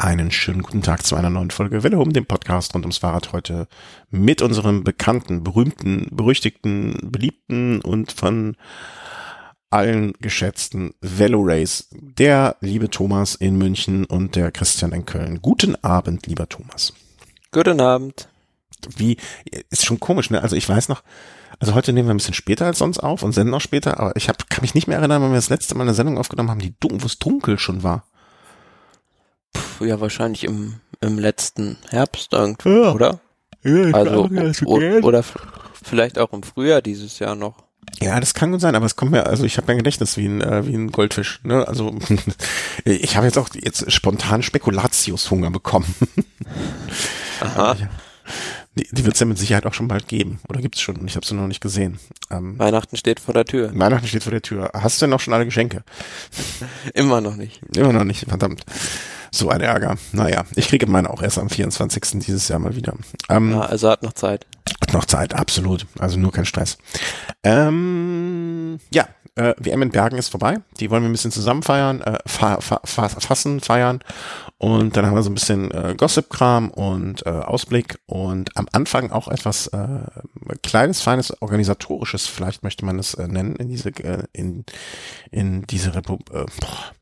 Einen schönen guten Tag zu einer neuen Folge Welle um den Podcast rund ums Fahrrad heute mit unserem bekannten, berühmten, berüchtigten, beliebten und von allen geschätzten Velorace, der liebe Thomas in München und der Christian in Köln. Guten Abend, lieber Thomas. Guten Abend. Wie, ist schon komisch, ne? Also ich weiß noch, also heute nehmen wir ein bisschen später als sonst auf und senden auch später, aber ich hab, kann mich nicht mehr erinnern, wann wir das letzte Mal eine Sendung aufgenommen haben, die wo es dunkel schon war. Puh, ja, wahrscheinlich im, im letzten Herbst irgendwie, ja. oder? Ja, also, oder vielleicht auch im Frühjahr dieses Jahr noch. Ja, das kann gut sein, aber es kommt mir, also ich habe mein Gedächtnis wie ein, äh, wie ein Goldfisch. Ne? Also ich habe jetzt auch jetzt spontan Spekulatiushunger bekommen. Aha. Die, die wird es ja mit Sicherheit auch schon bald geben. Oder gibt es schon? Ich habe sie noch nicht gesehen. Ähm, Weihnachten steht vor der Tür. Weihnachten steht vor der Tür. Hast du denn auch schon alle Geschenke? Immer noch nicht. Immer noch nicht, verdammt. So ein Ärger. Naja, ich kriege meine auch erst am 24. dieses Jahr mal wieder. Ähm, ja, also hat noch Zeit. Hat noch Zeit, absolut. Also nur kein Stress. Ähm, ja, äh, WM in Bergen ist vorbei. Die wollen wir ein bisschen zusammen feiern, äh, fa fa fa fassen, feiern. Und dann haben wir so ein bisschen äh, Gossip-Kram und äh, Ausblick und am Anfang auch etwas äh, kleines, feines, organisatorisches, vielleicht möchte man es äh, nennen, in diese, äh, in, in diese Repu äh, boah,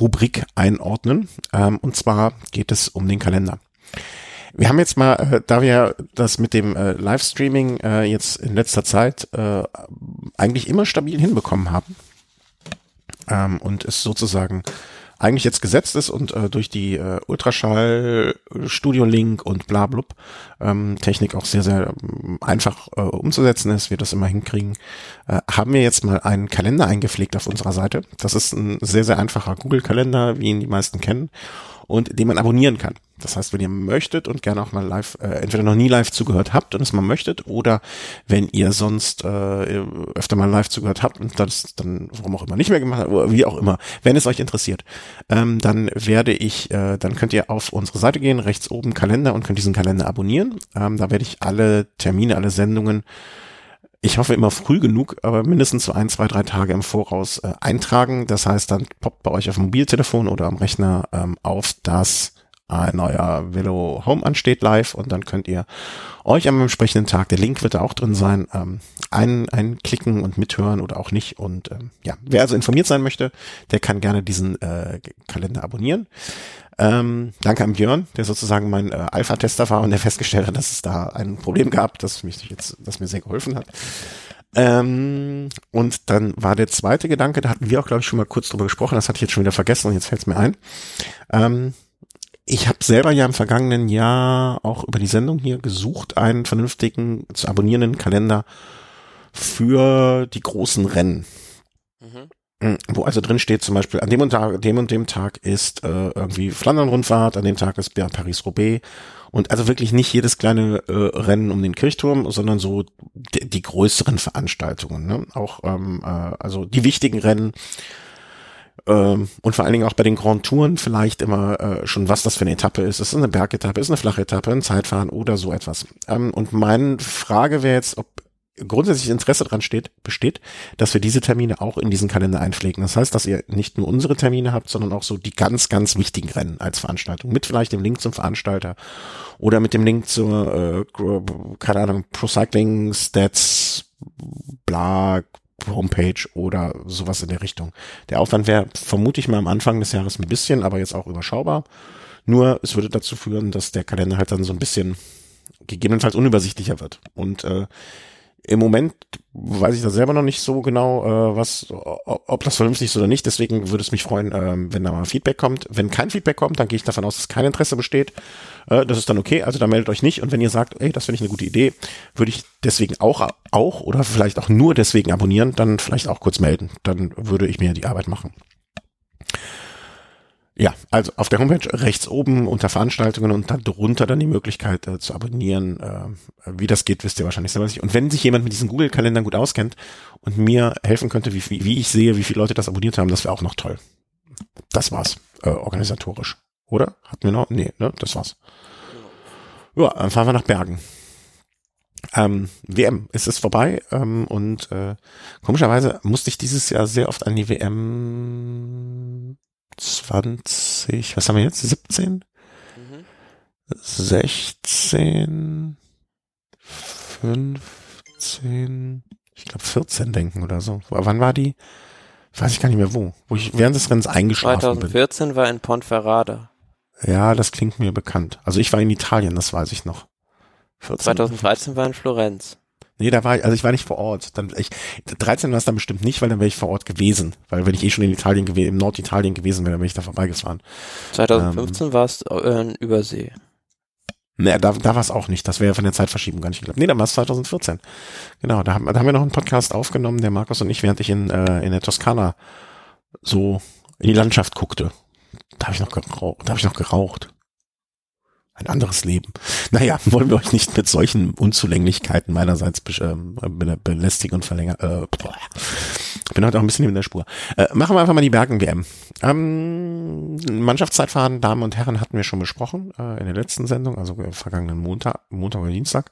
Rubrik einordnen. Ähm, und zwar geht es um den Kalender. Wir haben jetzt mal, äh, da wir das mit dem äh, Livestreaming äh, jetzt in letzter Zeit äh, eigentlich immer stabil hinbekommen haben ähm, und es sozusagen eigentlich jetzt gesetzt ist und äh, durch die äh, Ultraschall, Studio Link und bla blub ähm, Technik auch sehr, sehr ähm, einfach äh, umzusetzen ist, wir das immer hinkriegen, äh, haben wir jetzt mal einen Kalender eingepflegt auf unserer Seite. Das ist ein sehr, sehr einfacher Google-Kalender, wie ihn die meisten kennen und den man abonnieren kann. Das heißt, wenn ihr möchtet und gerne auch mal live, äh, entweder noch nie live zugehört habt und es mal möchtet, oder wenn ihr sonst äh, öfter mal live zugehört habt und das dann warum auch immer nicht mehr gemacht habt, oder wie auch immer, wenn es euch interessiert, ähm, dann werde ich, äh, dann könnt ihr auf unsere Seite gehen, rechts oben Kalender und könnt diesen Kalender abonnieren. Ähm, da werde ich alle Termine, alle Sendungen ich hoffe immer früh genug, aber mindestens so ein, zwei, drei Tage im Voraus äh, eintragen. Das heißt, dann poppt bei euch auf dem Mobiltelefon oder am Rechner ähm, auf, dass ein neuer Velo Home ansteht live und dann könnt ihr euch am entsprechenden Tag, der Link wird da auch drin sein, ähm, ein, einklicken und mithören oder auch nicht. Und ähm, ja, wer also informiert sein möchte, der kann gerne diesen äh, Kalender abonnieren. Ähm, danke an Björn, der sozusagen mein äh, Alpha-Tester war und der festgestellt hat, dass es da ein Problem gab, das mich jetzt, das mir sehr geholfen hat. Ähm, und dann war der zweite Gedanke, da hatten wir auch, glaube ich, schon mal kurz drüber gesprochen, das hatte ich jetzt schon wieder vergessen und jetzt fällt es mir ein. Ähm, ich habe selber ja im vergangenen Jahr auch über die Sendung hier gesucht, einen vernünftigen, zu abonnierenden Kalender für die großen Rennen. Mhm. Hm, wo also drin steht zum Beispiel, an dem und, Tag, dem und dem Tag ist äh, irgendwie Flandern-Rundfahrt, an dem Tag ist Paris-Roubaix und also wirklich nicht jedes kleine äh, Rennen um den Kirchturm, sondern so die, die größeren Veranstaltungen, ne? auch ähm, äh, also die wichtigen Rennen ähm, und vor allen Dingen auch bei den Grand Touren vielleicht immer äh, schon, was das für eine Etappe ist. Ist es eine Bergetappe, ist es eine flache Etappe, ein Zeitfahren oder so etwas. Ähm, und meine Frage wäre jetzt, ob grundsätzlich Interesse daran steht, besteht, dass wir diese Termine auch in diesen Kalender einpflegen. Das heißt, dass ihr nicht nur unsere Termine habt, sondern auch so die ganz, ganz wichtigen Rennen als Veranstaltung. Mit vielleicht dem Link zum Veranstalter oder mit dem Link zur, äh, keine Ahnung, Pro Cycling Stats, bla, Homepage oder sowas in der Richtung. Der Aufwand wäre vermute ich mal am Anfang des Jahres ein bisschen, aber jetzt auch überschaubar. Nur es würde dazu führen, dass der Kalender halt dann so ein bisschen gegebenenfalls unübersichtlicher wird. Und äh, im Moment weiß ich da selber noch nicht so genau, äh, was, ob das vernünftig ist oder nicht. Deswegen würde es mich freuen, äh, wenn da mal Feedback kommt. Wenn kein Feedback kommt, dann gehe ich davon aus, dass kein Interesse besteht. Äh, das ist dann okay. Also da meldet euch nicht. Und wenn ihr sagt, ey, das finde ich eine gute Idee, würde ich deswegen auch, auch oder vielleicht auch nur deswegen abonnieren, dann vielleicht auch kurz melden. Dann würde ich mir die Arbeit machen. Ja, also auf der Homepage rechts oben unter Veranstaltungen und darunter dann die Möglichkeit äh, zu abonnieren. Äh, wie das geht, wisst ihr wahrscheinlich selber nicht. Und wenn sich jemand mit diesen Google-Kalendern gut auskennt und mir helfen könnte, wie, wie, wie ich sehe, wie viele Leute das abonniert haben, das wäre auch noch toll. Das war's, äh, organisatorisch. Oder? Hatten wir noch? Nee, ne? Das war's. Ja, dann fahren wir nach Bergen. Ähm, WM, es ist vorbei ähm, und äh, komischerweise musste ich dieses Jahr sehr oft an die WM 20 20, was haben wir jetzt? 17? Mhm. 16, 15, ich glaube 14 denken oder so. Wann war die? Weiß ich gar nicht mehr wo. Wo ich während des Rennens eingeschlafen 2014 bin. war in Ponferrada. Ja, das klingt mir bekannt. Also ich war in Italien, das weiß ich noch. 14. 2013 war in Florenz. Nee, da war ich, also ich war nicht vor Ort. Dann, ich, 13 war es dann bestimmt nicht, weil dann wäre ich vor Ort gewesen. Weil wenn ich eh schon in Italien gewesen, im Norditalien gewesen wäre, dann wäre ich da vorbeigefahren. 2015 ähm, war es äh, in Übersee. Nee, da, da war es auch nicht. Das wäre von der Zeitverschiebung gar nicht geklappt. Nee, dann war es 2014. Genau, da haben, da haben wir noch einen Podcast aufgenommen, der Markus und ich, während ich in, äh, in der Toskana so in die Landschaft guckte. Da habe ich noch geraucht. Da habe ich noch geraucht. Ein anderes Leben. Naja, wollen wir euch nicht mit solchen Unzulänglichkeiten meinerseits be äh, belästigen und verlängern. Äh, bin heute auch ein bisschen in der Spur. Äh, machen wir einfach mal die Bergen-WM. Ähm, Mannschaftszeitfahren, Damen und Herren, hatten wir schon besprochen äh, in der letzten Sendung, also äh, vergangenen Montag, Montag oder Dienstag.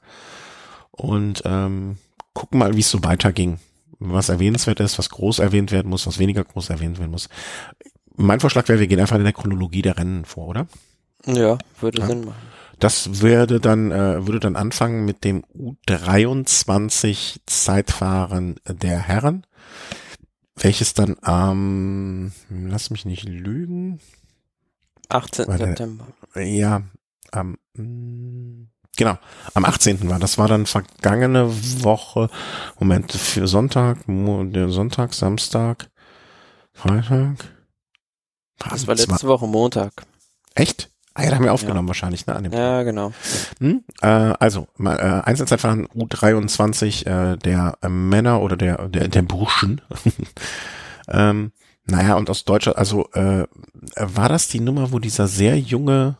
Und ähm, gucken mal, wie es so weiterging. Was erwähnenswert ist, was groß erwähnt werden muss, was weniger groß erwähnt werden muss. Mein Vorschlag wäre, wir gehen einfach in der Chronologie der Rennen vor, oder? Ja, würde ja. Sinn machen. Das würde dann, äh, würde dann anfangen mit dem U23 Zeitfahren der Herren, welches dann am, ähm, lass mich nicht lügen. 18. Der, September. Ja, am, ähm, genau, am 18. war. Das war dann vergangene Woche, Moment, für Sonntag, Sonntag, Samstag, Freitag. Das war letzte Woche Montag. Echt? Ah ja, da haben wir aufgenommen ja. wahrscheinlich, ne? An dem ja, genau. Hm? Äh, also, äh, Einzelzeitfahren U23 äh, der äh, Männer oder der, der, der Burschen. ähm, naja, und aus Deutschland, also äh, war das die Nummer, wo dieser sehr junge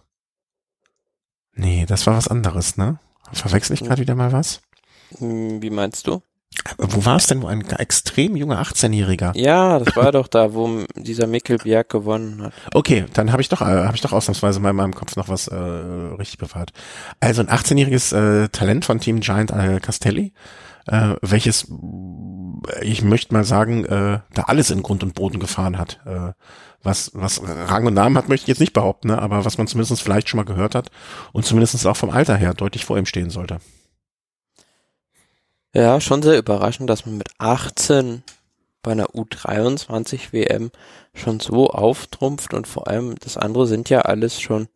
Nee, das war was anderes, ne? Verwechsel ich gerade wieder mal was? Hm, wie meinst du? Wo war es denn, wo ein extrem junger 18-Jähriger? Ja, das war doch da, wo dieser Mikkel Bjerg gewonnen hat. Okay, dann habe ich doch, äh, habe ich doch ausnahmsweise mal in meinem Kopf noch was äh, richtig bewahrt. Also ein 18-jähriges äh, Talent von Team Giant äh, Castelli, äh, welches, ich möchte mal sagen, äh, da alles in Grund und Boden gefahren hat. Äh, was, was Rang und Namen hat, möchte ich jetzt nicht behaupten, ne? aber was man zumindest vielleicht schon mal gehört hat und zumindest auch vom Alter her deutlich vor ihm stehen sollte. Ja, schon sehr überraschend, dass man mit 18 bei einer U23 WM schon so auftrumpft und vor allem das andere sind ja alles schon,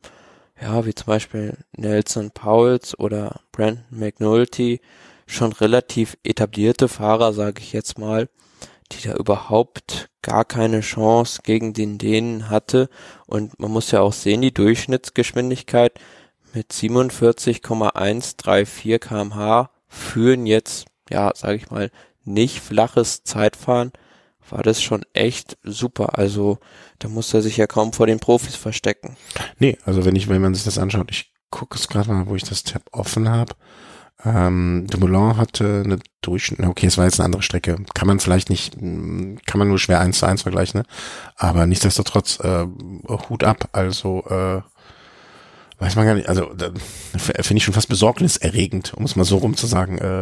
ja, wie zum Beispiel Nelson Pauls oder Brandon McNulty, schon relativ etablierte Fahrer, sage ich jetzt mal, die da überhaupt gar keine Chance gegen den Dänen hatte. Und man muss ja auch sehen, die Durchschnittsgeschwindigkeit mit 47,134 kmh führen jetzt ja, sage ich mal, nicht flaches Zeitfahren, war das schon echt super. Also da muss er sich ja kaum vor den Profis verstecken. Nee, also wenn ich, wenn man sich das anschaut, ich gucke es gerade mal, wo ich das Tab offen habe. Ähm, de Moulin hatte eine Durchschnitt, okay, es war jetzt eine andere Strecke. Kann man vielleicht nicht, kann man nur schwer eins zu eins vergleichen, ne? Aber nichtsdestotrotz, äh, Hut ab, also äh, weiß man gar nicht, also finde ich schon fast besorgniserregend, um es mal so rum zu sagen, äh,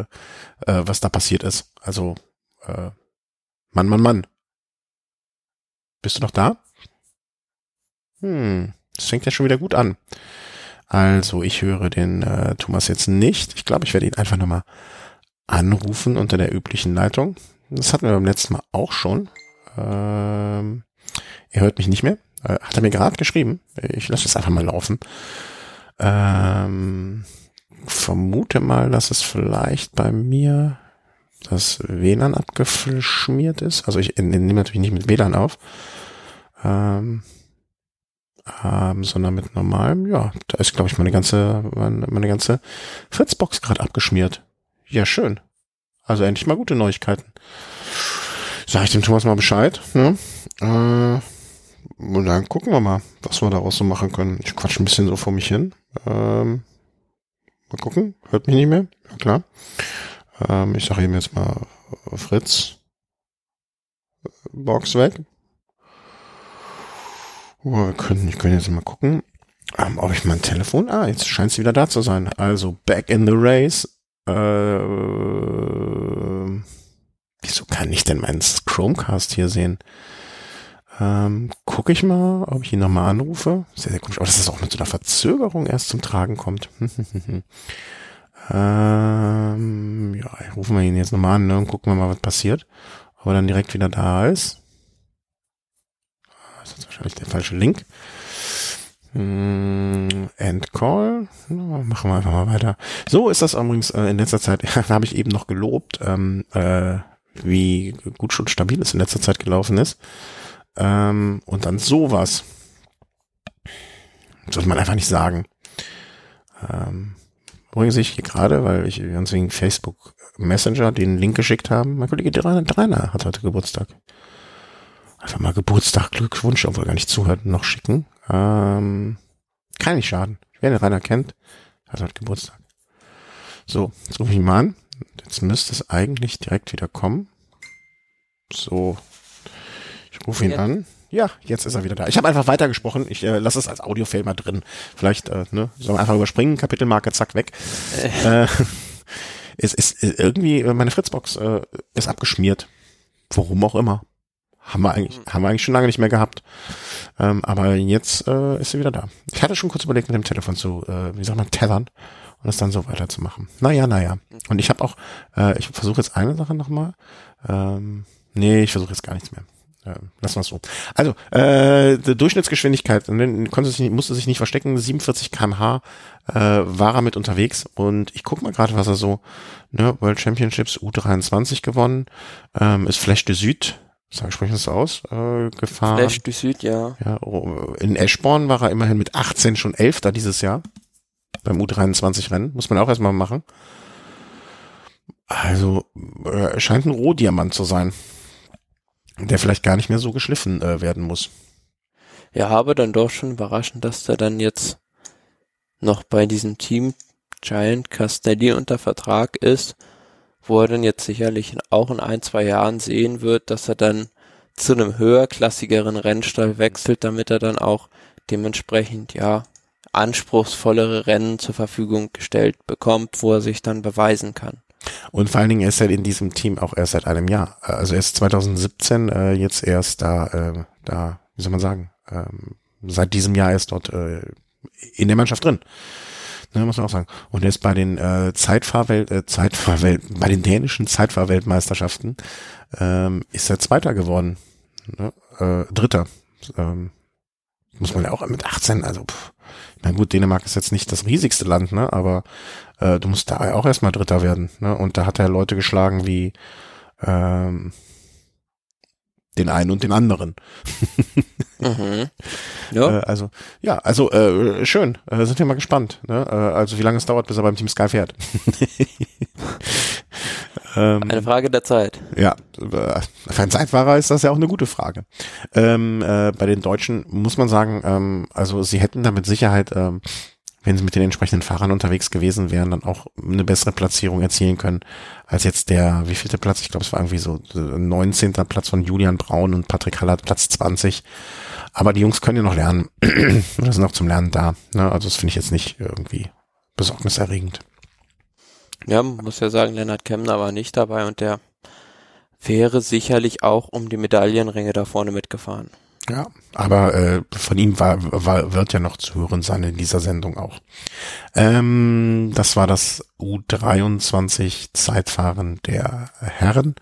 äh, was da passiert ist. Also, äh, Mann, Mann, Mann. Bist du noch da? Hm, das fängt ja schon wieder gut an. Also, ich höre den äh, Thomas jetzt nicht. Ich glaube, ich werde ihn einfach nochmal anrufen unter der üblichen Leitung. Das hatten wir beim letzten Mal auch schon. Ähm, er hört mich nicht mehr. Äh, hat er mir gerade geschrieben. Ich lasse das einfach mal laufen. Ähm, vermute mal, dass es vielleicht bei mir das WLAN abgeschmiert ist. Also ich nehme natürlich nicht mit WLAN auf, ähm, ähm, sondern mit normalem. Ja, da ist, glaube ich, meine ganze, meine, meine ganze Fritzbox gerade abgeschmiert. Ja, schön. Also endlich mal gute Neuigkeiten. Sag ich dem Thomas mal Bescheid. Ne? Äh, und dann gucken wir mal, was wir daraus so machen können. Ich quatsch ein bisschen so vor mich hin. Ähm, mal gucken. Hört mich nicht mehr? Ja, klar. Ähm, ich sage ihm jetzt mal Fritz. Box weg. Oh, wir können, ich könnte jetzt mal gucken, ähm, ob ich mein Telefon. Ah, jetzt scheint sie wieder da zu sein. Also back in the race. Äh, wieso kann ich denn meinen Chromecast hier sehen? Ähm, gucke ich mal, ob ich ihn nochmal anrufe. Sehr, sehr komisch. Aber dass das auch mit so einer Verzögerung erst zum Tragen kommt. ähm, ja, rufen wir ihn jetzt nochmal an ne, und gucken wir mal, was passiert. Ob er dann direkt wieder da ist. Das ist wahrscheinlich der falsche Link. Hm, End Call. Machen wir einfach mal weiter. So ist das übrigens äh, in letzter Zeit, habe ich eben noch gelobt, ähm, äh, wie gut schon stabil es in letzter Zeit gelaufen ist. Ähm, und dann sowas. Sollte man einfach nicht sagen. Ähm, übrigens ich gerade, weil ich ganz wegen Facebook Messenger den Link geschickt haben. Mein Kollege Dreiner hat heute Geburtstag. Einfach mal Geburtstag, Glückwunsch, obwohl er gar nicht zuhört, noch schicken. Ähm, kann nicht schaden. Wer den Rainer kennt, hat heute Geburtstag. So, jetzt rufe ich ihn mal an. Jetzt müsste es eigentlich direkt wieder kommen. So, ich rufe ihn ja. an. Ja, jetzt ist er wieder da. Ich habe einfach weitergesprochen. Ich äh, lasse es als Audiofilm mal drin. Vielleicht äh, ne, sollen wir einfach überspringen. Kapitelmarke, zack, weg. Äh. äh es ist äh, irgendwie, äh, meine Fritzbox äh, ist abgeschmiert. Warum auch immer. Haben wir eigentlich, haben wir eigentlich schon lange nicht mehr gehabt. Ähm, aber jetzt äh, ist sie wieder da. Ich hatte schon kurz überlegt, mit dem Telefon zu, äh, wie sagt man, tethern und es dann so weiterzumachen. Naja, naja. Und ich habe auch, äh, ich versuche jetzt eine Sache nochmal. Ähm, nee, ich versuche jetzt gar nichts mehr. Äh, lassen wir es so. Also, äh, die Durchschnittsgeschwindigkeit, konnte sich, musste sich nicht verstecken, 47 kmh äh, war er mit unterwegs und ich guck mal gerade, was er so, ne, World Championships U23 gewonnen, ähm, ist Flash de Süd sag sprechen das aus, äh, gefahren. Flash du Süd, ja. ja. Oh, in Eschborn war er immerhin mit 18 schon Elfter dieses Jahr. Beim U23-Rennen. Muss man auch erstmal machen. Also, äh, scheint ein Rohdiamant zu sein. Der vielleicht gar nicht mehr so geschliffen äh, werden muss. Ja, aber dann doch schon überraschend, dass der dann jetzt noch bei diesem Team Giant Castelli unter Vertrag ist wo er dann jetzt sicherlich auch in ein, zwei Jahren sehen wird, dass er dann zu einem höherklassigeren Rennstall wechselt, damit er dann auch dementsprechend, ja, anspruchsvollere Rennen zur Verfügung gestellt bekommt, wo er sich dann beweisen kann. Und vor allen Dingen ist er in diesem Team auch erst seit einem Jahr. Also er ist 2017 äh, jetzt erst da, äh, da, wie soll man sagen, ähm, seit diesem Jahr ist dort äh, in der Mannschaft drin. Ne, muss man auch sagen. Und er ist bei den äh, Zeitfahrwelt, äh, Zeitfahrwelt, bei den dänischen Zeitfahrweltmeisterschaften ähm, ist er Zweiter geworden. Ne? Äh, Dritter. Ähm, muss man ja auch mit 18, also pff, meine, gut, Dänemark ist jetzt nicht das riesigste Land, ne? Aber äh, du musst da auch erstmal Dritter werden. Ne? Und da hat er Leute geschlagen wie ähm, den einen und den anderen. mhm. ja. Äh, also, ja, also äh, schön. Äh, sind wir mal gespannt. Ne? Äh, also wie lange es dauert, bis er beim Team Sky fährt. ähm, eine Frage der Zeit. Ja, äh, für einen Zeitfahrer ist das ja auch eine gute Frage. Ähm, äh, bei den Deutschen muss man sagen, ähm, also sie hätten da mit Sicherheit ähm, wenn sie mit den entsprechenden Fahrern unterwegs gewesen wären, dann auch eine bessere Platzierung erzielen können, als jetzt der, wie vielte Platz? Ich glaube, es war irgendwie so 19. Platz von Julian Braun und Patrick Hallert Platz 20. Aber die Jungs können ja noch lernen. Oder sind auch zum Lernen da. Ne? Also das finde ich jetzt nicht irgendwie besorgniserregend. Ja, muss ja sagen, Lennart Kemner war nicht dabei und der wäre sicherlich auch um die Medaillenränge da vorne mitgefahren. Ja, aber äh, von ihm war, war, wird ja noch zu hören sein in dieser Sendung auch. Ähm, das war das U23 Zeitfahren der Herren.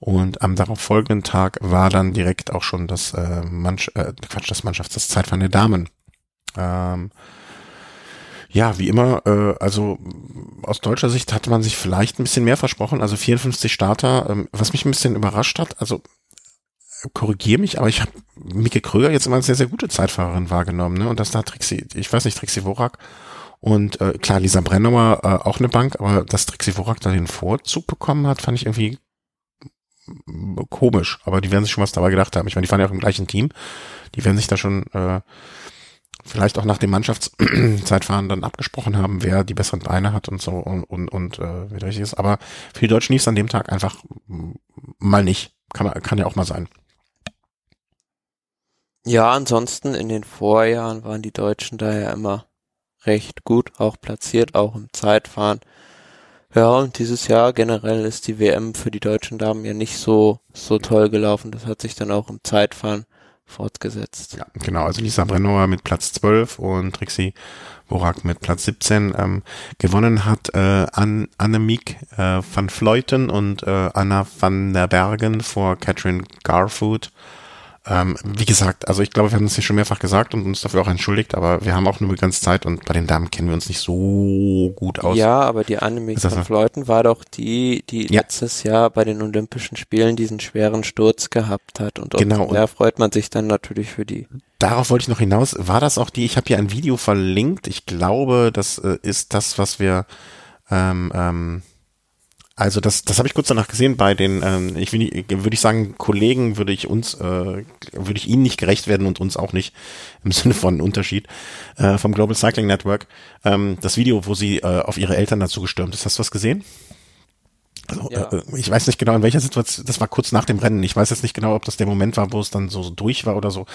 Und am darauf folgenden Tag war dann direkt auch schon das äh, Manch äh, Quatsch, das Mannschafts, das Zeitfahren der Damen. Ähm, ja, wie immer, äh, also aus deutscher Sicht hatte man sich vielleicht ein bisschen mehr versprochen, also 54 Starter, ähm, was mich ein bisschen überrascht hat, also korrigiere mich, aber ich habe Mike Kröger jetzt immer als sehr, sehr gute Zeitfahrerin wahrgenommen, ne? Und das da Trixie, ich weiß nicht, Trixie Worak und äh, klar, Lisa Brennauer äh, auch eine Bank, aber dass Trixie Worak da den Vorzug bekommen hat, fand ich irgendwie komisch. Aber die werden sich schon was dabei gedacht haben. Ich meine, die fahren ja auch im gleichen Team. Die werden sich da schon äh, vielleicht auch nach dem Mannschaftszeitfahren dann abgesprochen haben, wer die besseren Beine hat und so und, und, und äh, wer richtig ist. Aber für die Deutschen lief es an dem Tag einfach mal nicht. Kann, kann ja auch mal sein. Ja, ansonsten in den Vorjahren waren die Deutschen da ja immer recht gut auch platziert, auch im Zeitfahren. Ja, und dieses Jahr generell ist die WM für die deutschen Damen ja nicht so, so toll gelaufen. Das hat sich dann auch im Zeitfahren fortgesetzt. Ja, genau. Also Lisa Brennauer mit Platz 12 und Trixie Borak mit Platz 17. Ähm, gewonnen hat äh, An Annemiek äh, van Vleuten und äh, Anna van der Bergen vor Catherine Garfood. Ähm, wie gesagt, also ich glaube, wir haben es hier schon mehrfach gesagt und uns dafür auch entschuldigt, aber wir haben auch nur begrenzt Zeit und bei den Damen kennen wir uns nicht so gut aus. Ja, aber die Annemiek van Vleuten war doch die, die ja. letztes Jahr bei den Olympischen Spielen diesen schweren Sturz gehabt hat und genau. da freut man sich dann natürlich für die. Darauf wollte ich noch hinaus. War das auch die, ich habe hier ein Video verlinkt, ich glaube, das äh, ist das, was wir ähm, ähm, also das, das habe ich kurz danach gesehen bei den, ähm, ich will, würde ich sagen, Kollegen würde ich uns, äh, würde ich ihnen nicht gerecht werden und uns auch nicht im Sinne von Unterschied äh, vom Global Cycling Network. Ähm, das Video, wo sie äh, auf ihre Eltern dazu gestürmt ist, hast du was gesehen? Also, ja. äh, ich weiß nicht genau, in welcher Situation, das war kurz nach dem Rennen. Ich weiß jetzt nicht genau, ob das der Moment war, wo es dann so, so durch war oder so.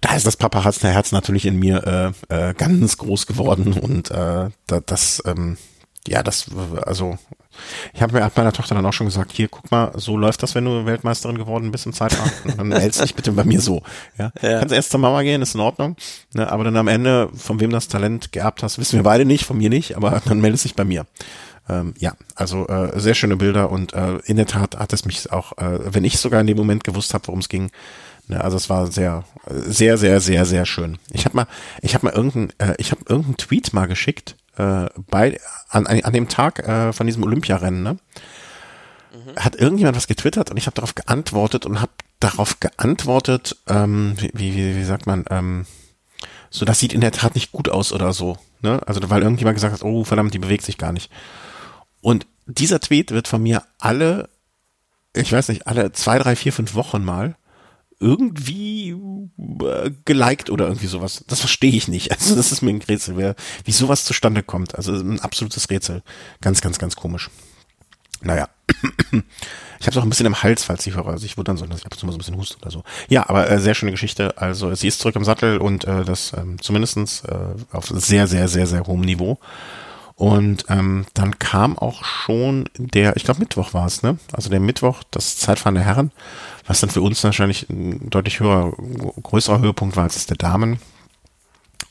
Da ist das Papa Herz natürlich in mir äh, äh, ganz groß geworden und äh, da, das, ähm, ja, das, also ich habe mir meiner Tochter dann auch schon gesagt, hier, guck mal, so läuft das, wenn du Weltmeisterin geworden bist im Zeitraum. dann hältst dich bitte bei mir so. Ja? ja. Kannst erst zur Mama gehen, ist in Ordnung. Ne? Aber dann am Ende, von wem das Talent geerbt hast, wissen wir beide nicht, von mir nicht, aber dann meldest dich bei mir. Ähm, ja, also äh, sehr schöne Bilder und äh, in der Tat hat es mich auch, äh, wenn ich sogar in dem Moment gewusst habe, worum es ging, ne, also es war sehr, sehr, sehr, sehr, sehr schön. Ich habe mal, ich habe mal irgendeinen, äh, ich habe irgendeinen Tweet mal geschickt äh, bei an, an dem Tag äh, von diesem Olympiarennen, ne? Hat irgendjemand was getwittert und ich habe darauf geantwortet und habe darauf geantwortet, ähm, wie, wie, wie sagt man, ähm, so das sieht in der Tat nicht gut aus oder so, ne? Also weil irgendjemand gesagt hat, oh verdammt, die bewegt sich gar nicht. Und dieser Tweet wird von mir alle, ich weiß nicht, alle zwei, drei, vier, fünf Wochen mal irgendwie äh, geliked oder irgendwie sowas. Das verstehe ich nicht. Also das ist mir ein Rätsel, wer, wie sowas zustande kommt. Also ein absolutes Rätsel. Ganz, ganz, ganz komisch. Naja. Ich habe es auch ein bisschen im Hals, falls ich höre. Also ich wurde dann so, dass ich ab und zu mal so ein bisschen hust oder so. Ja, aber äh, sehr schöne Geschichte. Also sie ist zurück im Sattel und äh, das ähm, zumindestens äh, auf sehr, sehr, sehr, sehr hohem Niveau. Und ähm, dann kam auch schon der, ich glaube Mittwoch war es, ne? Also der Mittwoch, das Zeitfahren der Herren, was dann für uns wahrscheinlich ein deutlich höherer, größerer Höhepunkt war als das der Damen.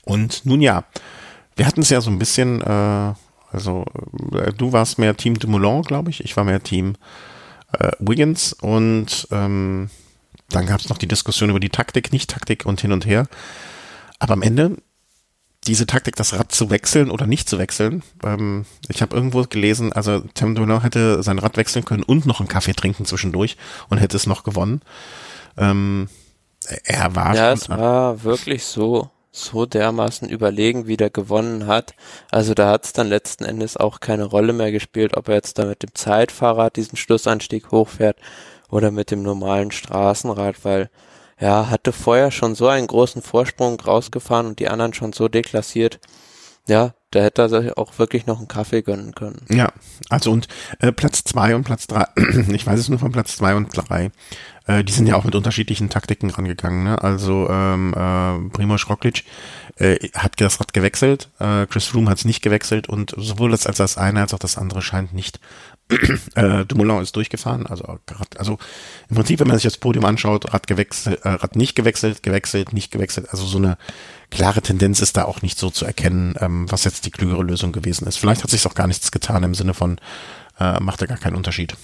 Und nun ja, wir hatten es ja so ein bisschen, äh, also äh, du warst mehr Team Dumoulin, glaube ich, ich war mehr Team äh, Wiggins und ähm, dann gab es noch die Diskussion über die Taktik, nicht Taktik und hin und her. Aber am Ende diese Taktik, das Rad zu wechseln oder nicht zu wechseln. Ähm, ich habe irgendwo gelesen, also Tim Donau hätte sein Rad wechseln können und noch einen Kaffee trinken zwischendurch und hätte es noch gewonnen. Ähm, er war ja, es war wirklich so so dermaßen überlegen, wie der gewonnen hat. Also da hat es dann letzten Endes auch keine Rolle mehr gespielt, ob er jetzt da mit dem Zeitfahrrad diesen Schlussanstieg hochfährt oder mit dem normalen Straßenrad, weil ja, hatte vorher schon so einen großen Vorsprung rausgefahren und die anderen schon so deklassiert. Ja, da hätte er sich auch wirklich noch einen Kaffee gönnen können. Ja, also und äh, Platz zwei und Platz drei, ich weiß es nur von Platz zwei und drei, äh, die sind ja auch mit unterschiedlichen Taktiken rangegangen. Ne? Also ähm, äh, Primoz Roglic äh, hat das Rad gewechselt, äh, Chris Froome hat es nicht gewechselt und sowohl das als das eine als auch das andere scheint nicht äh, Dumoulin ist durchgefahren, also, also im Prinzip, wenn man sich das Podium anschaut, Rad gewechselt, äh, Rad nicht gewechselt, gewechselt, nicht gewechselt, also so eine klare Tendenz ist da auch nicht so zu erkennen, ähm, was jetzt die klügere Lösung gewesen ist. Vielleicht hat sich auch gar nichts getan im Sinne von, äh, macht da gar keinen Unterschied.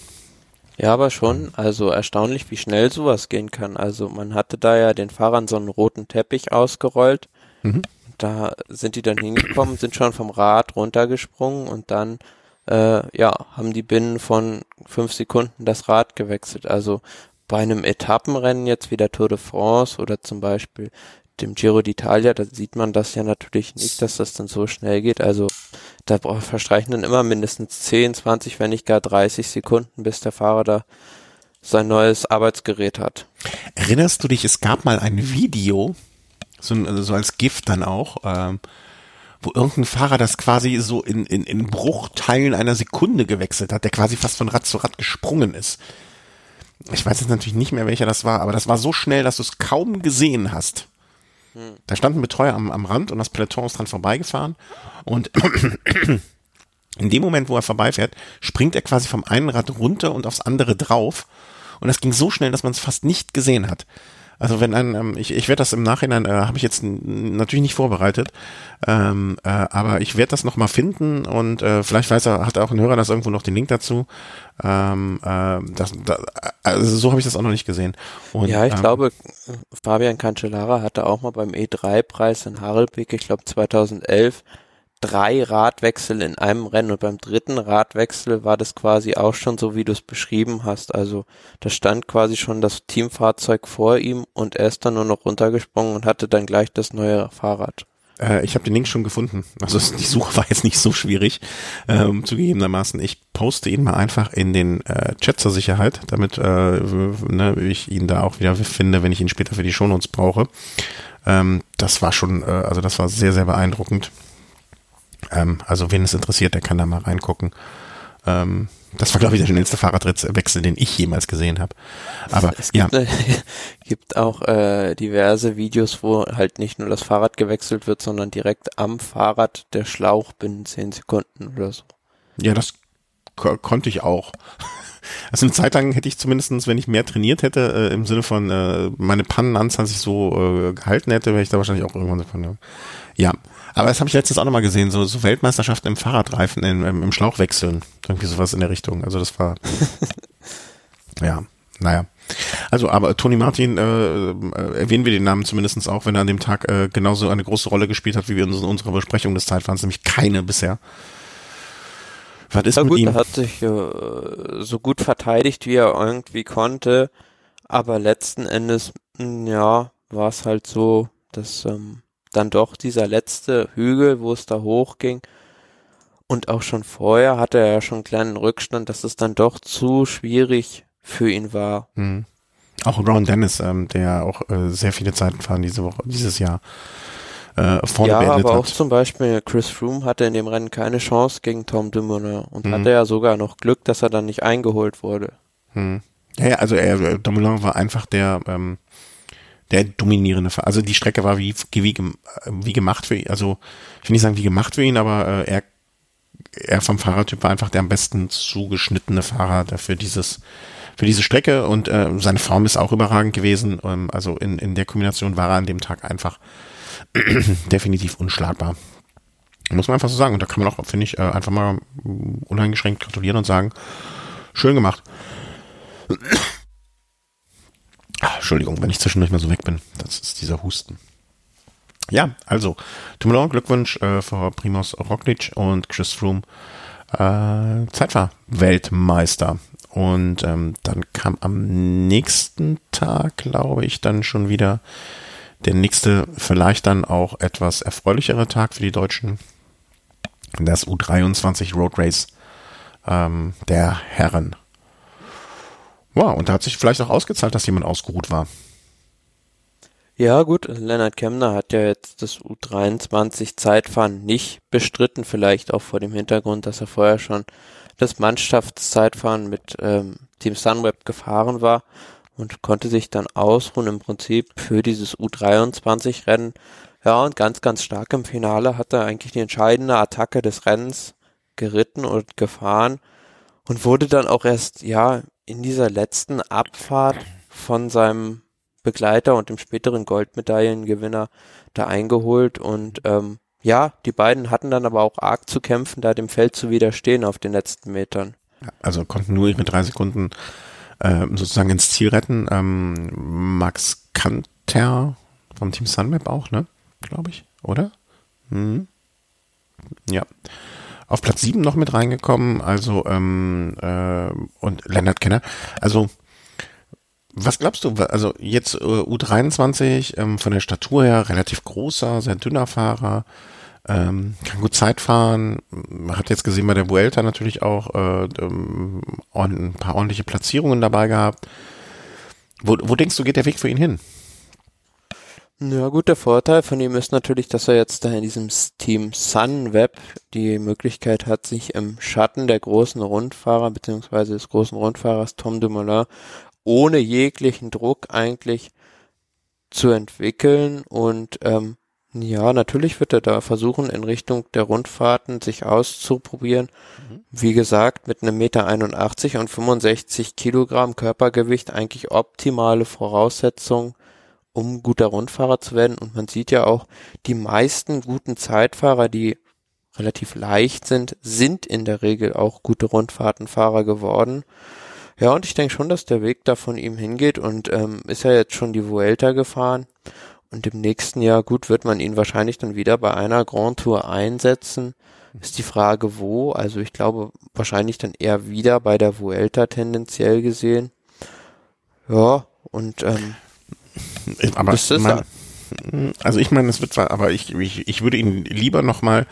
Ja, aber schon, also erstaunlich, wie schnell sowas gehen kann. Also man hatte da ja den Fahrern so einen roten Teppich ausgerollt. Mhm. Da sind die dann hingekommen, sind schon vom Rad runtergesprungen und dann äh, ja, haben die binnen von fünf Sekunden das Rad gewechselt. Also bei einem Etappenrennen jetzt wie der Tour de France oder zum Beispiel dem Giro d'Italia, da sieht man das ja natürlich nicht, dass das dann so schnell geht. Also da verstreichen dann immer mindestens 10, 20, wenn nicht gar 30 Sekunden, bis der Fahrer da sein neues Arbeitsgerät hat. Erinnerst du dich, es gab mal ein Video, so, so als Gift dann auch, ähm, wo irgendein Fahrer das quasi so in, in, in Bruchteilen einer Sekunde gewechselt hat, der quasi fast von Rad zu Rad gesprungen ist. Ich weiß jetzt natürlich nicht mehr, welcher das war, aber das war so schnell, dass du es kaum gesehen hast. Hm. Da stand ein Betreuer am, am Rand und das Peloton ist dran vorbeigefahren und in dem Moment, wo er vorbeifährt, springt er quasi vom einen Rad runter und aufs andere drauf und das ging so schnell, dass man es fast nicht gesehen hat. Also wenn ein, ähm, ich, ich werde das im Nachhinein, äh, habe ich jetzt natürlich nicht vorbereitet, ähm, äh, aber ich werde das nochmal finden und äh, vielleicht weiß er, hat auch ein Hörer das irgendwo noch den Link dazu. Ähm, äh, das, da, also so habe ich das auch noch nicht gesehen. Und, ja, ich ähm, glaube, Fabian Cancellara hatte auch mal beim E3-Preis in Harelbeke, ich glaube 2011, drei Radwechsel in einem Rennen und beim dritten Radwechsel war das quasi auch schon so, wie du es beschrieben hast. Also da stand quasi schon das Teamfahrzeug vor ihm und er ist dann nur noch runtergesprungen und hatte dann gleich das neue Fahrrad. Äh, ich habe den Link schon gefunden. Also die Suche war jetzt nicht so schwierig, ähm, zugegebenermaßen. Ich poste ihn mal einfach in den äh, Chat zur Sicherheit, damit äh, ne, ich ihn da auch wieder finde, wenn ich ihn später für die Shownotes brauche. Ähm, das war schon, äh, also das war sehr, sehr beeindruckend. Ähm, also wen es interessiert, der kann da mal reingucken. Ähm, das war, glaube ich, der schnellste Fahrradwechsel, den ich jemals gesehen habe. Aber es gibt, ja. gibt auch äh, diverse Videos, wo halt nicht nur das Fahrrad gewechselt wird, sondern direkt am Fahrrad der Schlauch binnen zehn Sekunden oder so. Ja, das ko konnte ich auch. Also eine Zeit lang hätte ich zumindestens, wenn ich mehr trainiert hätte, äh, im Sinne von äh, meine Pannenanzahl sich so äh, gehalten hätte, wäre ich da wahrscheinlich auch irgendwann so von. Ja, aber das habe ich letztens auch nochmal gesehen, so, so Weltmeisterschaften im Fahrradreifen, im, im, im Schlauchwechseln. Irgendwie sowas in der Richtung. Also das war, ja, naja. Also, aber Tony Martin, äh, äh, erwähnen wir den Namen zumindestens auch, wenn er an dem Tag äh, genauso eine große Rolle gespielt hat, wie wir in unserer Besprechung des Zeitfahrens, nämlich keine bisher. Was ist ja, mit gut, ihm? Er hat sich äh, so gut verteidigt, wie er irgendwie konnte, aber letzten Endes, mh, ja, war es halt so, dass ähm, dann doch dieser letzte Hügel, wo es da hochging. Und auch schon vorher hatte er ja schon einen kleinen Rückstand, dass es dann doch zu schwierig für ihn war. Mhm. Auch Ron Dennis, ähm, der auch äh, sehr viele Zeiten fahren diese Woche, dieses Jahr. Äh, vorne ja, aber auch zum Beispiel Chris Froome hatte in dem Rennen keine Chance gegen Tom Dumoulin und mhm. hatte ja sogar noch Glück, dass er dann nicht eingeholt wurde. Mhm. Ja, ja, also er, äh, Dumoulin war einfach der, ähm, der dominierende Fahrer. Also die Strecke war wie, wie, wie gemacht für ihn. Also ich will nicht sagen wie gemacht für ihn, aber äh, er, er vom Fahrertyp war einfach der am besten zugeschnittene Fahrer dafür dieses für diese Strecke und äh, seine Form ist auch überragend gewesen. Ähm, also in, in der Kombination war er an dem Tag einfach definitiv unschlagbar. Muss man einfach so sagen. Und da kann man auch, finde ich, äh, einfach mal uneingeschränkt gratulieren und sagen, schön gemacht. Ach, Entschuldigung, wenn ich zwischendurch mal so weg bin. Das ist dieser Husten. Ja, also, Dumoulin, Glückwunsch äh, für Primoz Roglic und Chris Froome, äh, Zeitfahr-Weltmeister. Und ähm, dann kam am nächsten Tag, glaube ich, dann schon wieder der nächste, vielleicht dann auch etwas erfreulichere Tag für die Deutschen. Das U23 Road Race ähm, der Herren. Wow, und da hat sich vielleicht auch ausgezahlt, dass jemand ausgeruht war. Ja, gut, Lennart Kemner hat ja jetzt das U23 Zeitfahren nicht bestritten, vielleicht auch vor dem Hintergrund, dass er vorher schon das Mannschaftszeitfahren mit ähm, Team Sunweb gefahren war und konnte sich dann ausruhen im Prinzip für dieses U23 Rennen. Ja, und ganz, ganz stark im Finale hat er eigentlich die entscheidende Attacke des Rennens geritten und gefahren und wurde dann auch erst, ja, in dieser letzten Abfahrt von seinem Begleiter und dem späteren Goldmedaillengewinner da eingeholt und ähm, ja, die beiden hatten dann aber auch arg zu kämpfen, da dem Feld zu widerstehen auf den letzten Metern. Also konnten nur mit drei Sekunden äh, sozusagen ins Ziel retten. Ähm, Max Kanter vom Team Sunmap auch, ne? Glaube ich, oder? Hm. Ja auf Platz 7 noch mit reingekommen, also ähm, äh, und Leonard Kenner. Also was glaubst du? Also jetzt äh, U23 ähm, von der Statur her relativ großer, sehr dünner Fahrer, ähm, kann gut Zeit fahren. Hat jetzt gesehen bei der Vuelta natürlich auch äh, ähm, ein paar ordentliche Platzierungen dabei gehabt. Wo, wo denkst du, geht der Weg für ihn hin? Ja gut, der Vorteil von ihm ist natürlich, dass er jetzt da in diesem Team Sunweb die Möglichkeit hat, sich im Schatten der großen Rundfahrer beziehungsweise des großen Rundfahrers Tom Dumoulin ohne jeglichen Druck eigentlich zu entwickeln und ähm, ja, natürlich wird er da versuchen, in Richtung der Rundfahrten sich auszuprobieren. Mhm. Wie gesagt, mit einem Meter 81 und 65 Kilogramm Körpergewicht eigentlich optimale Voraussetzungen um guter Rundfahrer zu werden. Und man sieht ja auch, die meisten guten Zeitfahrer, die relativ leicht sind, sind in der Regel auch gute Rundfahrtenfahrer geworden. Ja, und ich denke schon, dass der Weg da von ihm hingeht und ähm, ist ja jetzt schon die Vuelta gefahren. Und im nächsten Jahr, gut, wird man ihn wahrscheinlich dann wieder bei einer Grand Tour einsetzen. Ist die Frage, wo? Also ich glaube, wahrscheinlich dann eher wieder bei der Vuelta tendenziell gesehen. Ja, und ähm, aber das ist mein, also ich meine, es wird zwar, aber ich, ich, ich würde ihn lieber nochmal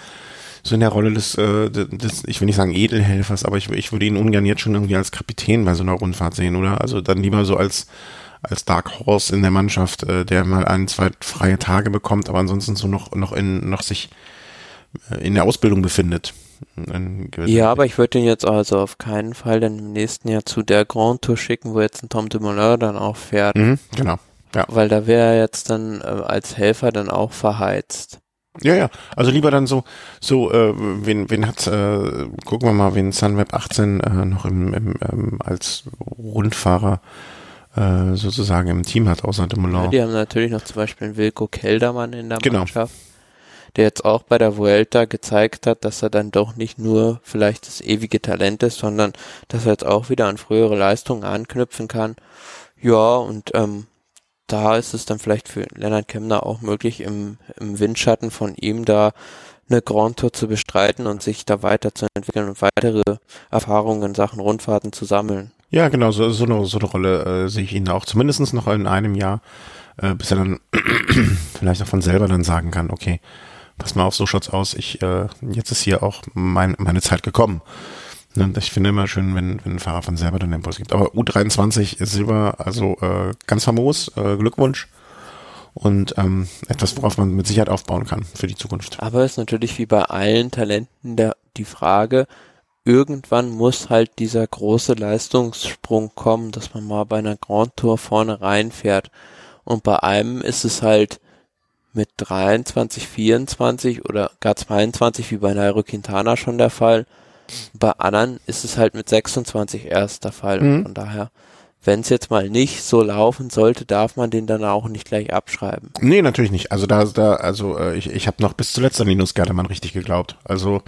so in der Rolle des, äh, des, ich will nicht sagen Edelhelfers, aber ich, ich würde ihn ungern jetzt schon irgendwie als Kapitän bei so einer Rundfahrt sehen, oder? Also dann lieber so als als Dark Horse in der Mannschaft, äh, der mal ein, zwei freie Tage bekommt, aber ansonsten so noch noch in noch sich äh, in der Ausbildung befindet. Ja, aber ich würde ihn jetzt also auf keinen Fall dann im nächsten Jahr zu der Grand Tour schicken, wo jetzt ein Tom de Moulin dann auch fährt. Mhm, genau. Ja. Weil da wäre er jetzt dann äh, als Helfer dann auch verheizt. Ja, ja. Also lieber dann so, so, äh, wen, wen hat, äh, gucken wir mal, wen Sunweb 18 äh, noch im, im ähm, als Rundfahrer äh, sozusagen im Team hat, außer dem Ja, die haben natürlich noch zum Beispiel einen Wilko Keldermann in der genau. Mannschaft, der jetzt auch bei der Vuelta gezeigt hat, dass er dann doch nicht nur vielleicht das ewige Talent ist, sondern dass er jetzt auch wieder an frühere Leistungen anknüpfen kann. Ja, und ähm, da ist es dann vielleicht für Lennart Kemner auch möglich, im, im Windschatten von ihm da eine Grand Tour zu bestreiten und sich da weiterzuentwickeln und weitere Erfahrungen in Sachen Rundfahrten zu sammeln. Ja, genau, so, so, eine, so eine Rolle äh, sehe ich ihn auch zumindestens noch in einem Jahr, äh, bis er dann vielleicht auch von selber dann sagen kann, okay, pass mal auf, so schaut's aus, ich, äh, jetzt ist hier auch mein, meine Zeit gekommen. Ne, ich finde immer schön, wenn, wenn ein Fahrer von selber den Impuls gibt. Aber U23 Silber, also äh, ganz famos, äh, Glückwunsch. Und ähm, etwas, worauf man mit Sicherheit aufbauen kann für die Zukunft. Aber es ist natürlich wie bei allen Talenten der, die Frage, irgendwann muss halt dieser große Leistungssprung kommen, dass man mal bei einer Grand Tour vorne reinfährt. Und bei einem ist es halt mit 23, 24 oder gar 22 wie bei Nairo Quintana schon der Fall, bei anderen ist es halt mit 26 erst der Fall. Mhm. Von daher, wenn es jetzt mal nicht so laufen sollte, darf man den dann auch nicht gleich abschreiben. Nee, natürlich nicht. Also da, da, also äh, ich, ich habe noch bis zuletzt an Linus Gerdemann richtig geglaubt. Also